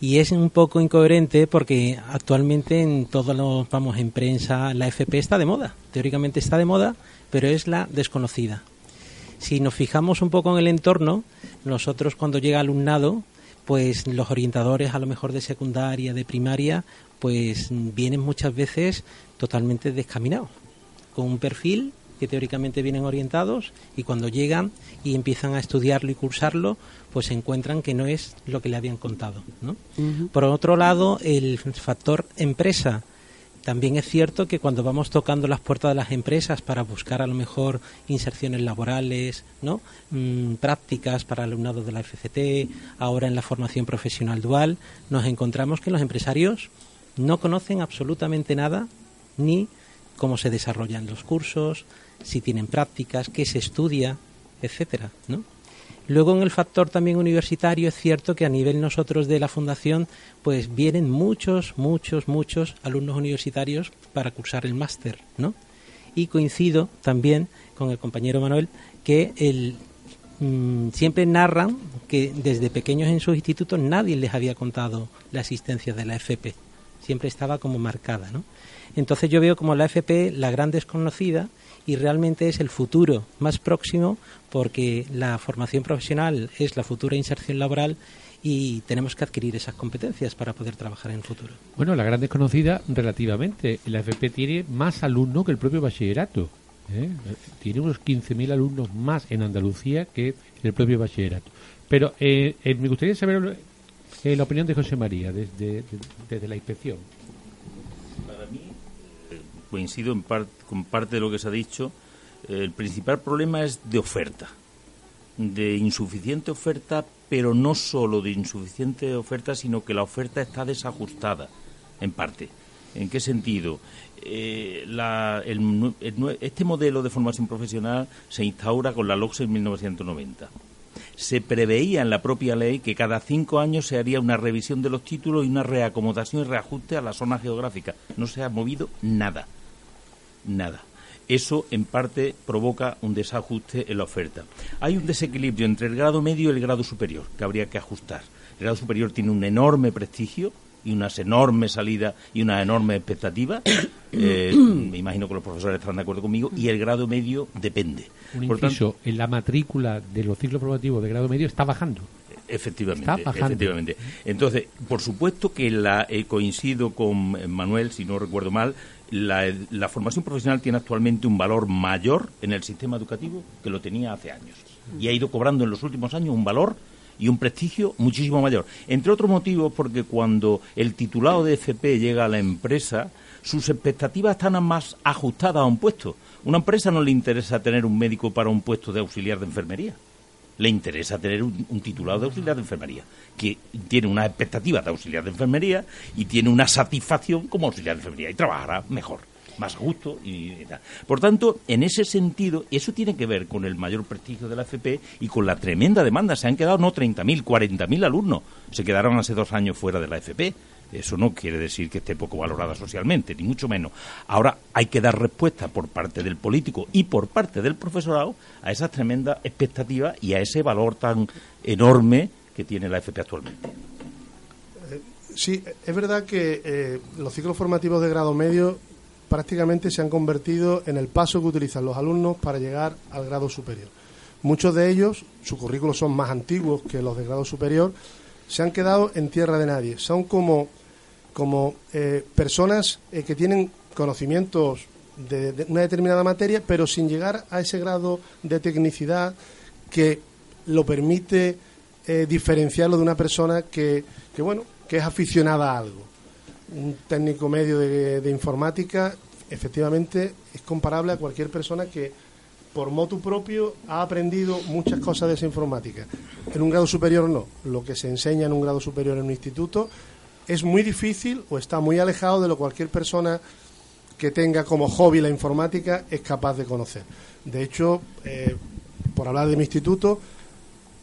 Y es un poco incoherente porque actualmente en todos los, vamos, en prensa, la FP está de moda. Teóricamente está de moda, pero es la desconocida. Si nos fijamos un poco en el entorno, nosotros cuando llega alumnado, pues los orientadores a lo mejor de secundaria, de primaria, pues vienen muchas veces totalmente descaminados con un perfil que teóricamente vienen orientados y cuando llegan y empiezan a estudiarlo y cursarlo, pues se encuentran que no es lo que le habían contado. ¿no? Por otro lado, el factor empresa. También es cierto que cuando vamos tocando las puertas de las empresas para buscar a lo mejor inserciones laborales, ¿no? Mm, prácticas para alumnado de la FCT, ahora en la formación profesional dual, nos encontramos que los empresarios no conocen absolutamente nada ni cómo se desarrollan los cursos, si tienen prácticas, qué se estudia, etcétera, ¿no? Luego en el factor también universitario es cierto que a nivel nosotros de la fundación pues vienen muchos, muchos, muchos alumnos universitarios para cursar el máster, ¿no? Y coincido también con el compañero Manuel que el, mm, siempre narran que desde pequeños en sus institutos nadie les había contado la existencia de la FP. Siempre estaba como marcada, ¿no? Entonces yo veo como la FP la gran desconocida y realmente es el futuro más próximo porque la formación profesional es la futura inserción laboral y tenemos que adquirir esas competencias para poder trabajar en el futuro. Bueno, la gran desconocida relativamente. La FP tiene más alumnos que el propio bachillerato. ¿eh? Tiene unos 15.000 alumnos más en Andalucía que el propio bachillerato. Pero eh, eh, me gustaría saber la opinión de José María desde, desde la inspección coincido en con parte de lo que se ha dicho. El principal problema es de oferta, de insuficiente oferta, pero no solo de insuficiente oferta, sino que la oferta está desajustada, en parte. ¿En qué sentido? Eh, este modelo de formación profesional se instaura con la LOCSE en 1990. Se preveía en la propia ley que cada cinco años se haría una revisión de los títulos y una reacomodación y reajuste a la zona geográfica. No se ha movido nada nada. Eso, en parte, provoca un desajuste en la oferta. Hay un desequilibrio entre el grado medio y el grado superior que habría que ajustar. El grado superior tiene un enorme prestigio y unas enormes salidas y una enorme expectativa. Eh, me imagino que los profesores estarán de acuerdo conmigo. Y el grado medio depende. Un inciso, en la matrícula de los ciclos formativos de grado medio está bajando. Efectivamente, efectivamente. Entonces, por supuesto que la, eh, coincido con Manuel, si no recuerdo mal, la, formación profesional tiene actualmente un valor mayor en el sistema educativo que lo tenía hace años. Y ha ido cobrando en los últimos años un valor y un prestigio muchísimo mayor. Entre otros motivos, porque cuando el titulado de FP llega a la empresa, sus expectativas están más ajustadas a un puesto. Una empresa no le interesa tener un médico para un puesto de auxiliar de enfermería le interesa tener un, titulado de auxiliar de enfermería, que tiene una expectativa de auxiliar de enfermería y tiene una satisfacción como auxiliar de enfermería y trabajará mejor, más gusto y, tal. Por tanto, en ese sentido, eso tiene que ver con el mayor prestigio de la FP y con la tremenda demanda. Se han quedado no 30.000, 40.000 alumnos. Se quedaron hace dos años fuera de la FP. Eso no quiere decir que esté poco valorada socialmente, ni mucho menos. Ahora hay que dar respuesta por parte del político y por parte del profesorado a esas tremendas expectativas y a ese valor tan enorme que tiene la FP actualmente. Sí, es verdad que eh, los ciclos formativos de grado medio prácticamente se han convertido en el paso que utilizan los alumnos para llegar al grado superior. Muchos de ellos, sus currículos son más antiguos que los de grado superior, se han quedado en tierra de nadie. Son como como eh, personas eh, que tienen conocimientos de, una determinada materia, pero sin llegar a ese grado de tecnicidad que lo permite eh, diferenciarlo de una persona que, que, bueno, que es aficionada a algo. Un técnico medio de, informática, efectivamente, es comparable a cualquier persona que por motu propio ha aprendido muchas cosas de esa informática. En un grado superior no. Lo que se enseña en un grado superior en un instituto es muy difícil o está muy alejado de lo que cualquier persona que tenga como hobby la informática es capaz de conocer. De hecho, eh, por hablar de mi instituto,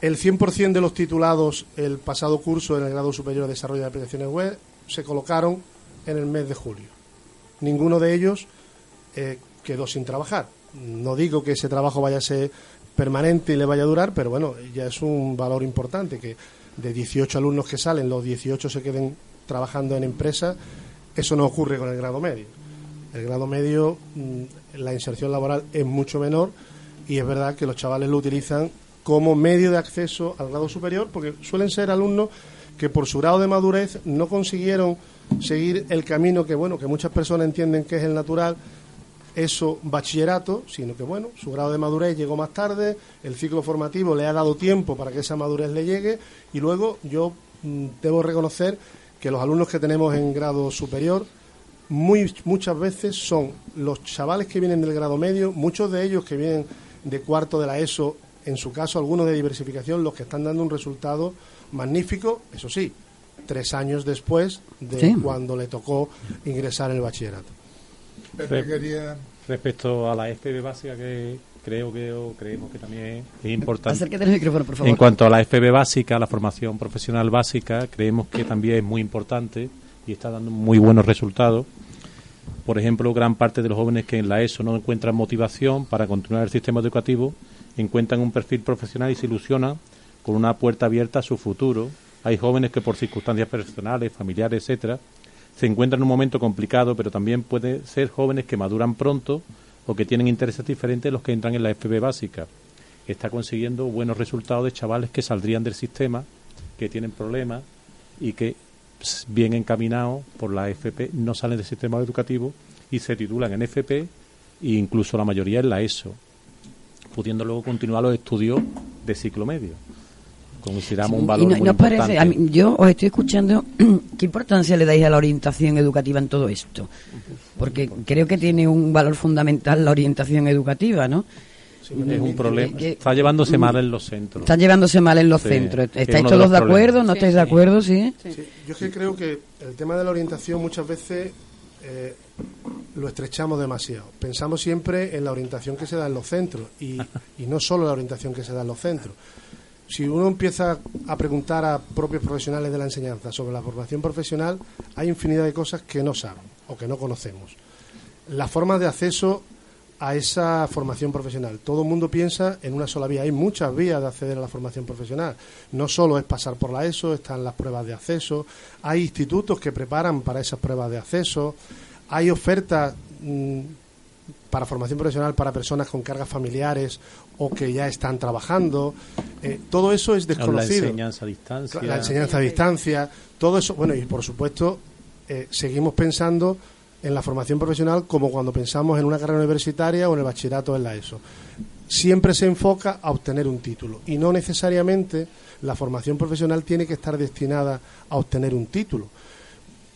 el 100% de los titulados el pasado curso en el grado superior de desarrollo de aplicaciones web se colocaron en el mes de julio. Ninguno de ellos eh, quedó sin trabajar. No digo que ese trabajo vaya a ser permanente y le vaya a durar, pero bueno, ya es un valor importante que de 18 alumnos que salen, los 18 se queden trabajando en empresas. Eso no ocurre con el grado medio. El grado medio, mm, la inserción laboral es mucho menor y es verdad que los chavales lo utilizan como medio de acceso al grado superior porque suelen ser alumnos que por su grado de madurez no consiguieron seguir el camino que bueno que muchas personas entienden que es el natural eso bachillerato, sino que bueno, su grado de madurez llegó más tarde, el ciclo formativo le ha dado tiempo para que esa madurez le llegue y luego yo mm, debo reconocer que los alumnos que tenemos en grado superior muy, muchas veces son los chavales que vienen del grado medio, muchos de ellos que vienen de cuarto de la ESO, en su caso algunos de diversificación, los que están dando un resultado magnífico, eso sí, tres años después de cuando le tocó ingresar en el bachillerato. Respecto a la FB básica que creo que o creemos que también es importante. el micrófono, por favor. En cuanto a la FB básica, la formación profesional básica, creemos que también es muy importante y está dando muy buenos resultados. Por ejemplo, gran parte de los jóvenes que en la ESO no encuentran motivación para continuar el sistema educativo encuentran un perfil profesional y se ilusionan con una puerta abierta a su futuro. Hay jóvenes que por circunstancias personales, familiares, etcétera, se encuentran en un momento complicado, pero también puede ser jóvenes que maduran pronto o que tienen intereses diferentes a los que entran en la FB básica. Está consiguiendo buenos resultados de chavales que saldrían del sistema, que tienen problemas y que pues, bien encaminados por la FP no salen del sistema educativo y se titulan en FP e incluso la mayoría en la ESO, pudiendo luego continuar los estudios de ciclo medio. Consideramos un valor muy parece, yo os estoy escuchando, ¿qué importancia le dais a la orientación educativa en todo esto? Porque creo que tiene un valor fundamental la orientación educativa, ¿no? es un problema. está llevándose mal en los centros. Está llevándose mal en los centros. ¿Estáis todos de acuerdo? ¿No estáis de acuerdo? ¿Sí? Yo creo que el tema de la orientación muchas veces eh, lo estrechamos demasiado. Pensamos siempre en la orientación que se da en los centros y, y no solo la orientación que se da en los centros si uno empieza a preguntar a propios profesionales de la enseñanza sobre la formación profesional, hay infinidad de cosas que no saben o que no conocemos. Las formas de acceso a esa formación profesional. Todo el mundo piensa en una sola vía. Hay muchas vías de acceder a la formación profesional. No solo es pasar por la ESO, están las pruebas de acceso, hay institutos que preparan para esas pruebas de acceso, hay ofertas mm, para formación profesional para personas con cargas familiares o que ya están trabajando. Eh, todo eso es desconocido. La enseñanza a distancia. La enseñanza a distancia. Todo eso, bueno, y por supuesto, eh, seguimos pensando en la formación profesional como cuando pensamos en una carrera universitaria o en el bachillerato en la ESO. Siempre se enfoca a obtener un título y no necesariamente la formación profesional tiene que estar destinada a obtener un título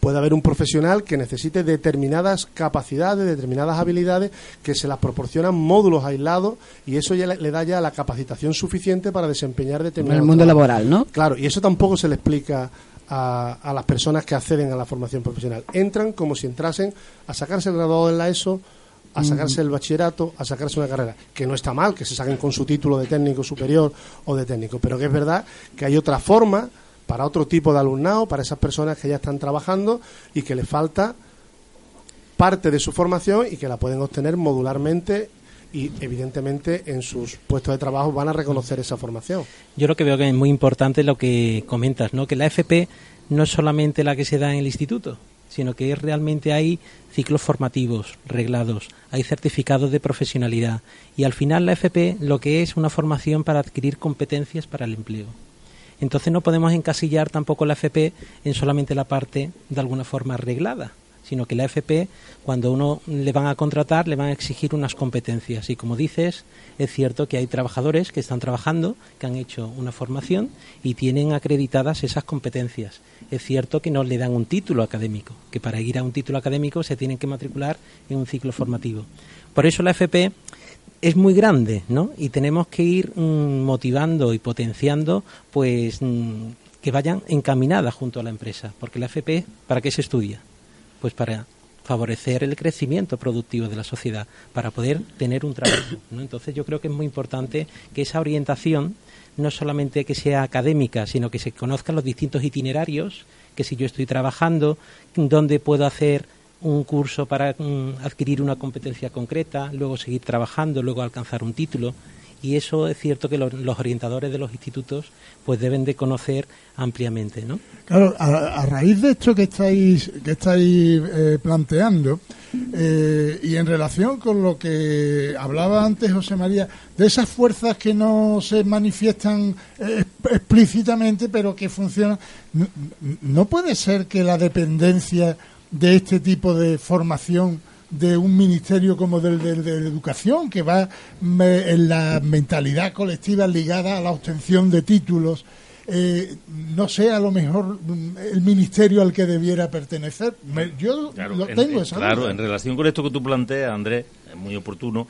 puede haber un profesional que necesite determinadas capacidades, determinadas habilidades que se las proporcionan módulos aislados y eso ya le, da ya la capacitación suficiente para desempeñar determinados. En el mundo laboral, ¿no? Claro, y eso tampoco se le explica a, a, las personas que acceden a la formación profesional. Entran como si entrasen a sacarse el graduado en la ESO, a sacarse el bachillerato, a sacarse una carrera. Que no está mal que se saquen con su título de técnico superior o de técnico, pero que es verdad que hay otra forma para otro tipo de alumnado, para esas personas que ya están trabajando y que les falta parte de su formación y que la pueden obtener modularmente y evidentemente en sus puestos de trabajo van a reconocer esa formación. Yo lo que veo que es muy importante lo que comentas, ¿no? Que la FP no es solamente la que se da en el instituto, sino que realmente hay ciclos formativos reglados, hay certificados de profesionalidad y al final la FP lo que es una formación para adquirir competencias para el empleo. Entonces no podemos encasillar tampoco la FP en solamente la parte de alguna forma arreglada, sino que la FP, cuando uno le van a contratar, le van a exigir unas competencias. Y como dices, es cierto que hay trabajadores que están trabajando, que han hecho una formación y tienen acreditadas esas competencias. Es cierto que no le dan un título académico, que para ir a un título académico se tienen que matricular en un ciclo formativo. Por eso la FP es muy grande, ¿no? Y tenemos que ir mm, motivando y potenciando, pues, mm, que vayan encaminadas junto a la empresa, porque la FP, ¿para qué se estudia? Pues para favorecer el crecimiento productivo de la sociedad, para poder tener un trabajo. ¿no? Entonces yo creo que es muy importante que esa orientación no solamente que sea académica, sino que se conozcan los distintos itinerarios, que si yo estoy trabajando, dónde puedo hacer un curso para mm, adquirir una competencia concreta, luego seguir trabajando, luego alcanzar un título y eso es cierto que los, orientadores de los institutos pues deben de conocer ampliamente, ¿no? Claro, a, raíz de esto que estáis que estáis eh, planteando eh, y en relación con lo que hablaba antes José María de esas fuerzas que no se manifiestan eh, explícitamente pero que funcionan, no puede ser que la dependencia de este tipo de formación de un ministerio como del de, educación, que va en la mentalidad colectiva ligada a la obtención de títulos, eh, no sea a lo mejor mm, el ministerio al que debiera pertenecer. yo lo tengo esa Claro, en relación con esto que tú planteas, Andrés, es muy oportuno,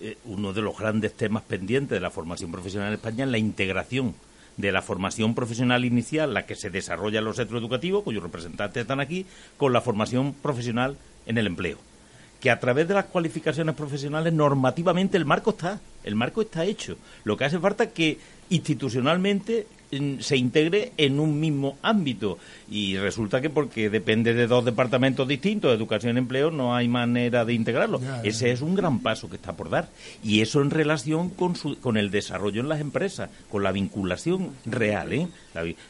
eh, uno de los grandes temas pendientes de la formación profesional en España es la integración de la formación profesional inicial, la que se desarrolla en los centros educativos, cuyos representantes están aquí, con la formación profesional en el empleo que a través de las cualificaciones profesionales normativamente el marco está, el marco está hecho. Lo que hace falta es que institucionalmente se integre en un mismo ámbito y resulta que porque depende de dos departamentos distintos, educación y empleo, no hay manera de integrarlo. Ese es un gran paso que está por dar y eso en relación con, su, con el desarrollo en las empresas, con la vinculación real. ¿eh?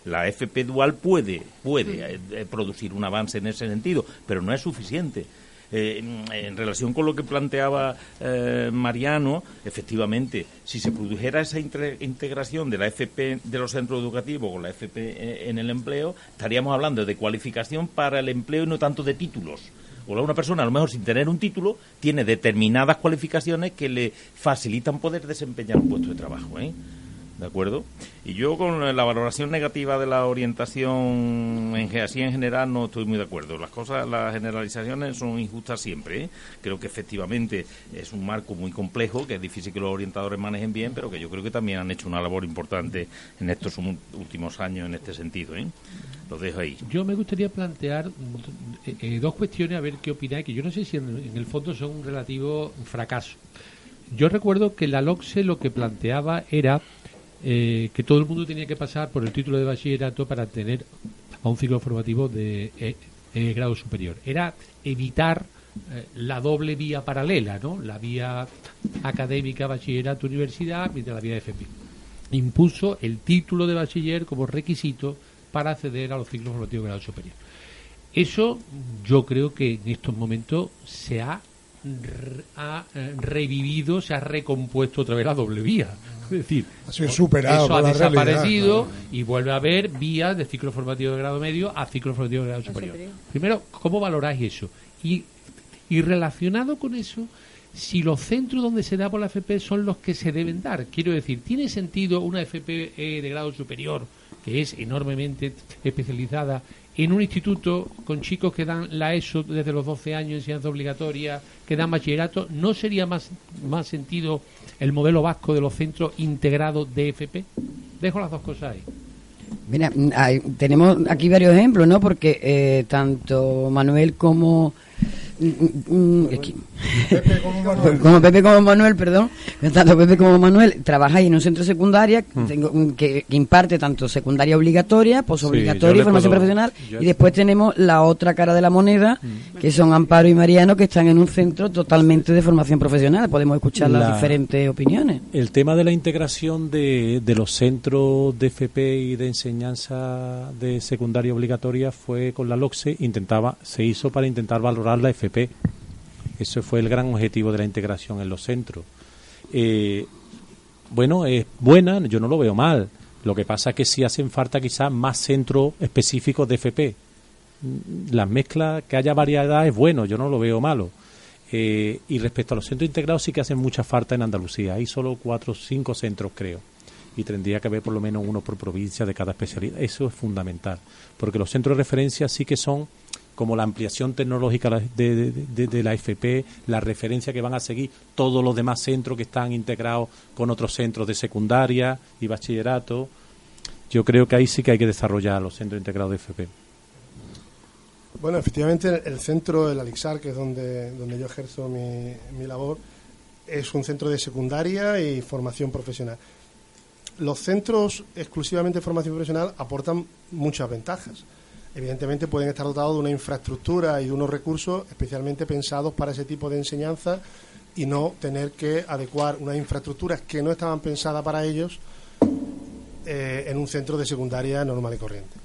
La, FP Dual puede, puede eh, eh, producir un avance en ese sentido, pero no es suficiente. Eh, en relación con lo que planteaba eh, Mariano, efectivamente, si se produjera esa integración de la FP de los centros educativos con la FP eh, en el empleo, estaríamos hablando de cualificación para el empleo y no tanto de títulos. O una persona, a lo mejor sin tener un título, tiene determinadas cualificaciones que le facilitan poder desempeñar un puesto de trabajo. ¿eh? ¿De acuerdo? Y yo con la valoración negativa de la orientación en, así en general no estoy muy de acuerdo. Las cosas, las generalizaciones son injustas siempre. ¿eh? Creo que efectivamente es un marco muy complejo, que es difícil que los orientadores manejen bien, pero que yo creo que también han hecho una labor importante en estos últimos años en este sentido. ¿eh? Lo dejo ahí. Yo me gustaría plantear eh, eh, dos cuestiones, a ver qué opináis, que yo no sé si en, en el fondo son un relativo fracaso. Yo recuerdo que la LOCSE lo que planteaba era eh, que todo el mundo tenía que pasar por el título de bachillerato para tener a un ciclo formativo de eh, eh, grado superior. Era evitar la doble vía paralela, ¿no? La vía académica, bachillerato, universidad, mientras la vía de FP. Impuso el título de bachiller como requisito para acceder a los ciclos formativos de grado superior. Eso yo creo que en estos momentos se ha, ha revivido, se ha recompuesto otra vez la doble vía. Es decir, ha sido superado eso ha desaparecido y vuelve a haber vías de ciclo formativo de grado medio a ciclo formativo de grado superior. Primero, ¿cómo valoráis eso? Y, y relacionado con eso, si los centros donde se da por la FP son los que se deben dar. Quiero decir, ¿tiene sentido una FP eh, de grado superior, que es enormemente especializada, en un instituto con chicos que dan la ESO desde los 12 años, enseñanza obligatoria, que dan bachillerato? ¿No sería más, más sentido el modelo vasco de los centros integrados de FP? Dejo las dos cosas ahí. Mira, tenemos aquí varios ejemplos, ¿no? Porque eh, tanto Manuel como como Pepe como Manuel, perdón, tanto Pepe como Manuel trabajáis en un centro secundaria mm. que, imparte tanto secundaria obligatoria, posobligatoria, formación profesional, y después tenemos la otra cara de la moneda, mm. que son Amparo y Mariano, que están en un centro totalmente de formación profesional. Podemos escuchar las diferentes opiniones. El tema de la integración de, de los centros de FP y de enseñanza de secundaria obligatoria fue con la LOCSE, intentaba, se hizo para intentar valorar la FP eso fue el gran objetivo de la integración en los centros. Eh, bueno, es buena, yo no lo veo mal. Lo que pasa es que sí hacen falta quizás más centros específicos de FP. las mezclas, que haya variedad es bueno, yo no lo veo malo. Eh, y respecto a los centros integrados sí que hacen mucha falta en Andalucía. Hay solo cuatro o cinco centros, creo. Y tendría que haber por lo menos uno por provincia de cada especialidad. Eso es fundamental. Porque los centros de referencia sí que son como la ampliación tecnológica de, de, la FP, la referencia que van a seguir todos los demás centros que están integrados con otros centros de secundaria y bachillerato. Yo creo que ahí sí que hay que desarrollar los centros integrados de FP. Bueno, efectivamente el centro, el Alixar, que es donde, donde yo ejerzo mi, mi labor, es un centro de secundaria y formación profesional. Los centros exclusivamente de formación profesional aportan muchas ventajas evidentemente pueden estar dotados de una infraestructura y de unos recursos especialmente pensados para ese tipo de enseñanza y no tener que adecuar unas infraestructuras que no estaban pensadas para ellos eh, en un centro de secundaria normal y corriente.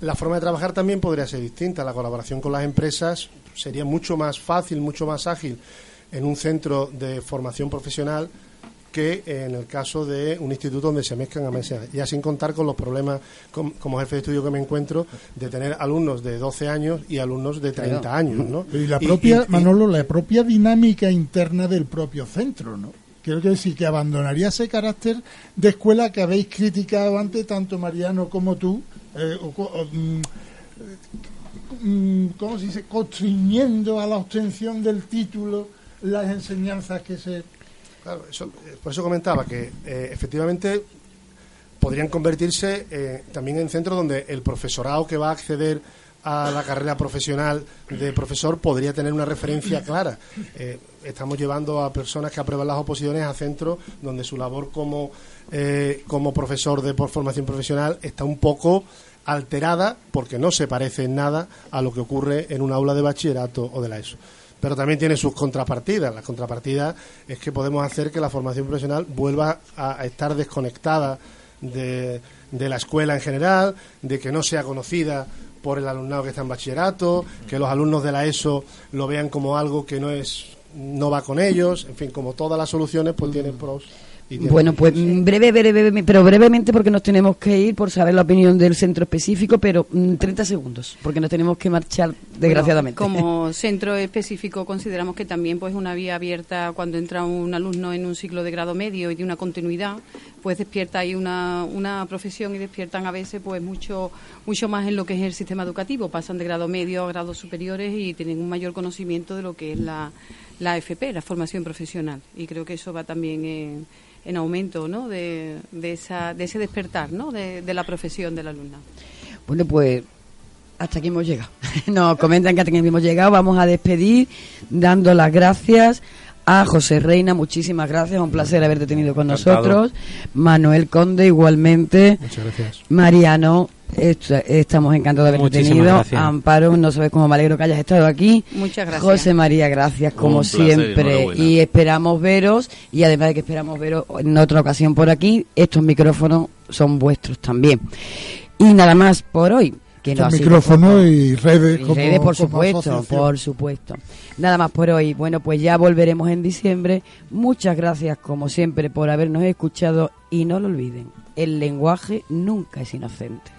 La forma de trabajar también podría ser distinta. La colaboración con las empresas sería mucho más fácil, mucho más ágil en un centro de formación profesional que en el caso de un instituto donde se mezclan a mesas, ya sin contar con los problemas como jefe de estudio que me encuentro de tener alumnos de 12 años y alumnos de 30 años, ¿no? Y la propia, Manolo, la propia dinámica interna del propio centro, ¿no? Quiero decir que abandonaría ese carácter de escuela que habéis criticado antes, tanto Mariano como tú, eh, mm, mm, ¿cómo se dice? Constriñendo a la obtención del título las enseñanzas que se Claro, eh, por eso comentaba que eh, efectivamente podrían convertirse eh, también en centros donde el profesorado que va a acceder a la carrera profesional de profesor podría tener una referencia clara. estamos llevando a personas que aprueban las oposiciones a centros donde su labor como, como profesor de formación profesional está un poco alterada porque no se parece en nada a lo que ocurre en un aula de bachillerato o de la ESO pero también tiene sus contrapartidas. La contrapartida es que podemos hacer que la formación profesional vuelva a, estar desconectada de, de, la escuela en general, de que no sea conocida por el alumnado que está en bachillerato, que los alumnos de la ESO lo vean como algo que no es no va con ellos, en fin, como todas las soluciones pues tienen pros bueno, pues breve, breve, pero brevemente porque nos tenemos que ir por saber la opinión del centro específico, pero 30 mm, segundos, porque nos tenemos que marchar desgraciadamente. como centro específico consideramos que también pues una vía abierta cuando entra un alumno en un ciclo de grado medio y de una continuidad, pues despierta ahí una, una profesión y despiertan a veces pues mucho mucho más en lo que es el sistema educativo, pasan de grado medio a grados superiores y tienen un mayor conocimiento de lo que es la, la FP, la formación profesional, y creo que eso va también en en aumento ¿no? de, de, esa, de ese despertar ¿no? de, de la profesión del alumna. Bueno, pues hasta aquí hemos llegado. Nos comentan que hasta aquí hemos llegado. Vamos a despedir dando las gracias a José Reina, muchísimas gracias, un placer haberte tenido con nosotros. Manuel Conde, igualmente. Muchas gracias. Mariano, estamos encantados de haberte tenido. Amparo, no sabes cómo me alegro que hayas estado aquí. Muchas gracias. José María, gracias como siempre. Y esperamos veros, y además de que esperamos veros en otra ocasión por aquí, estos micrófonos son vuestros también. Y nada más por hoy micrófono y redes. redes, por supuesto, por supuesto. Nada más por hoy. Bueno, pues ya volveremos en diciembre. Muchas gracias, como siempre, por habernos escuchado y no lo olviden, el lenguaje nunca es inocente.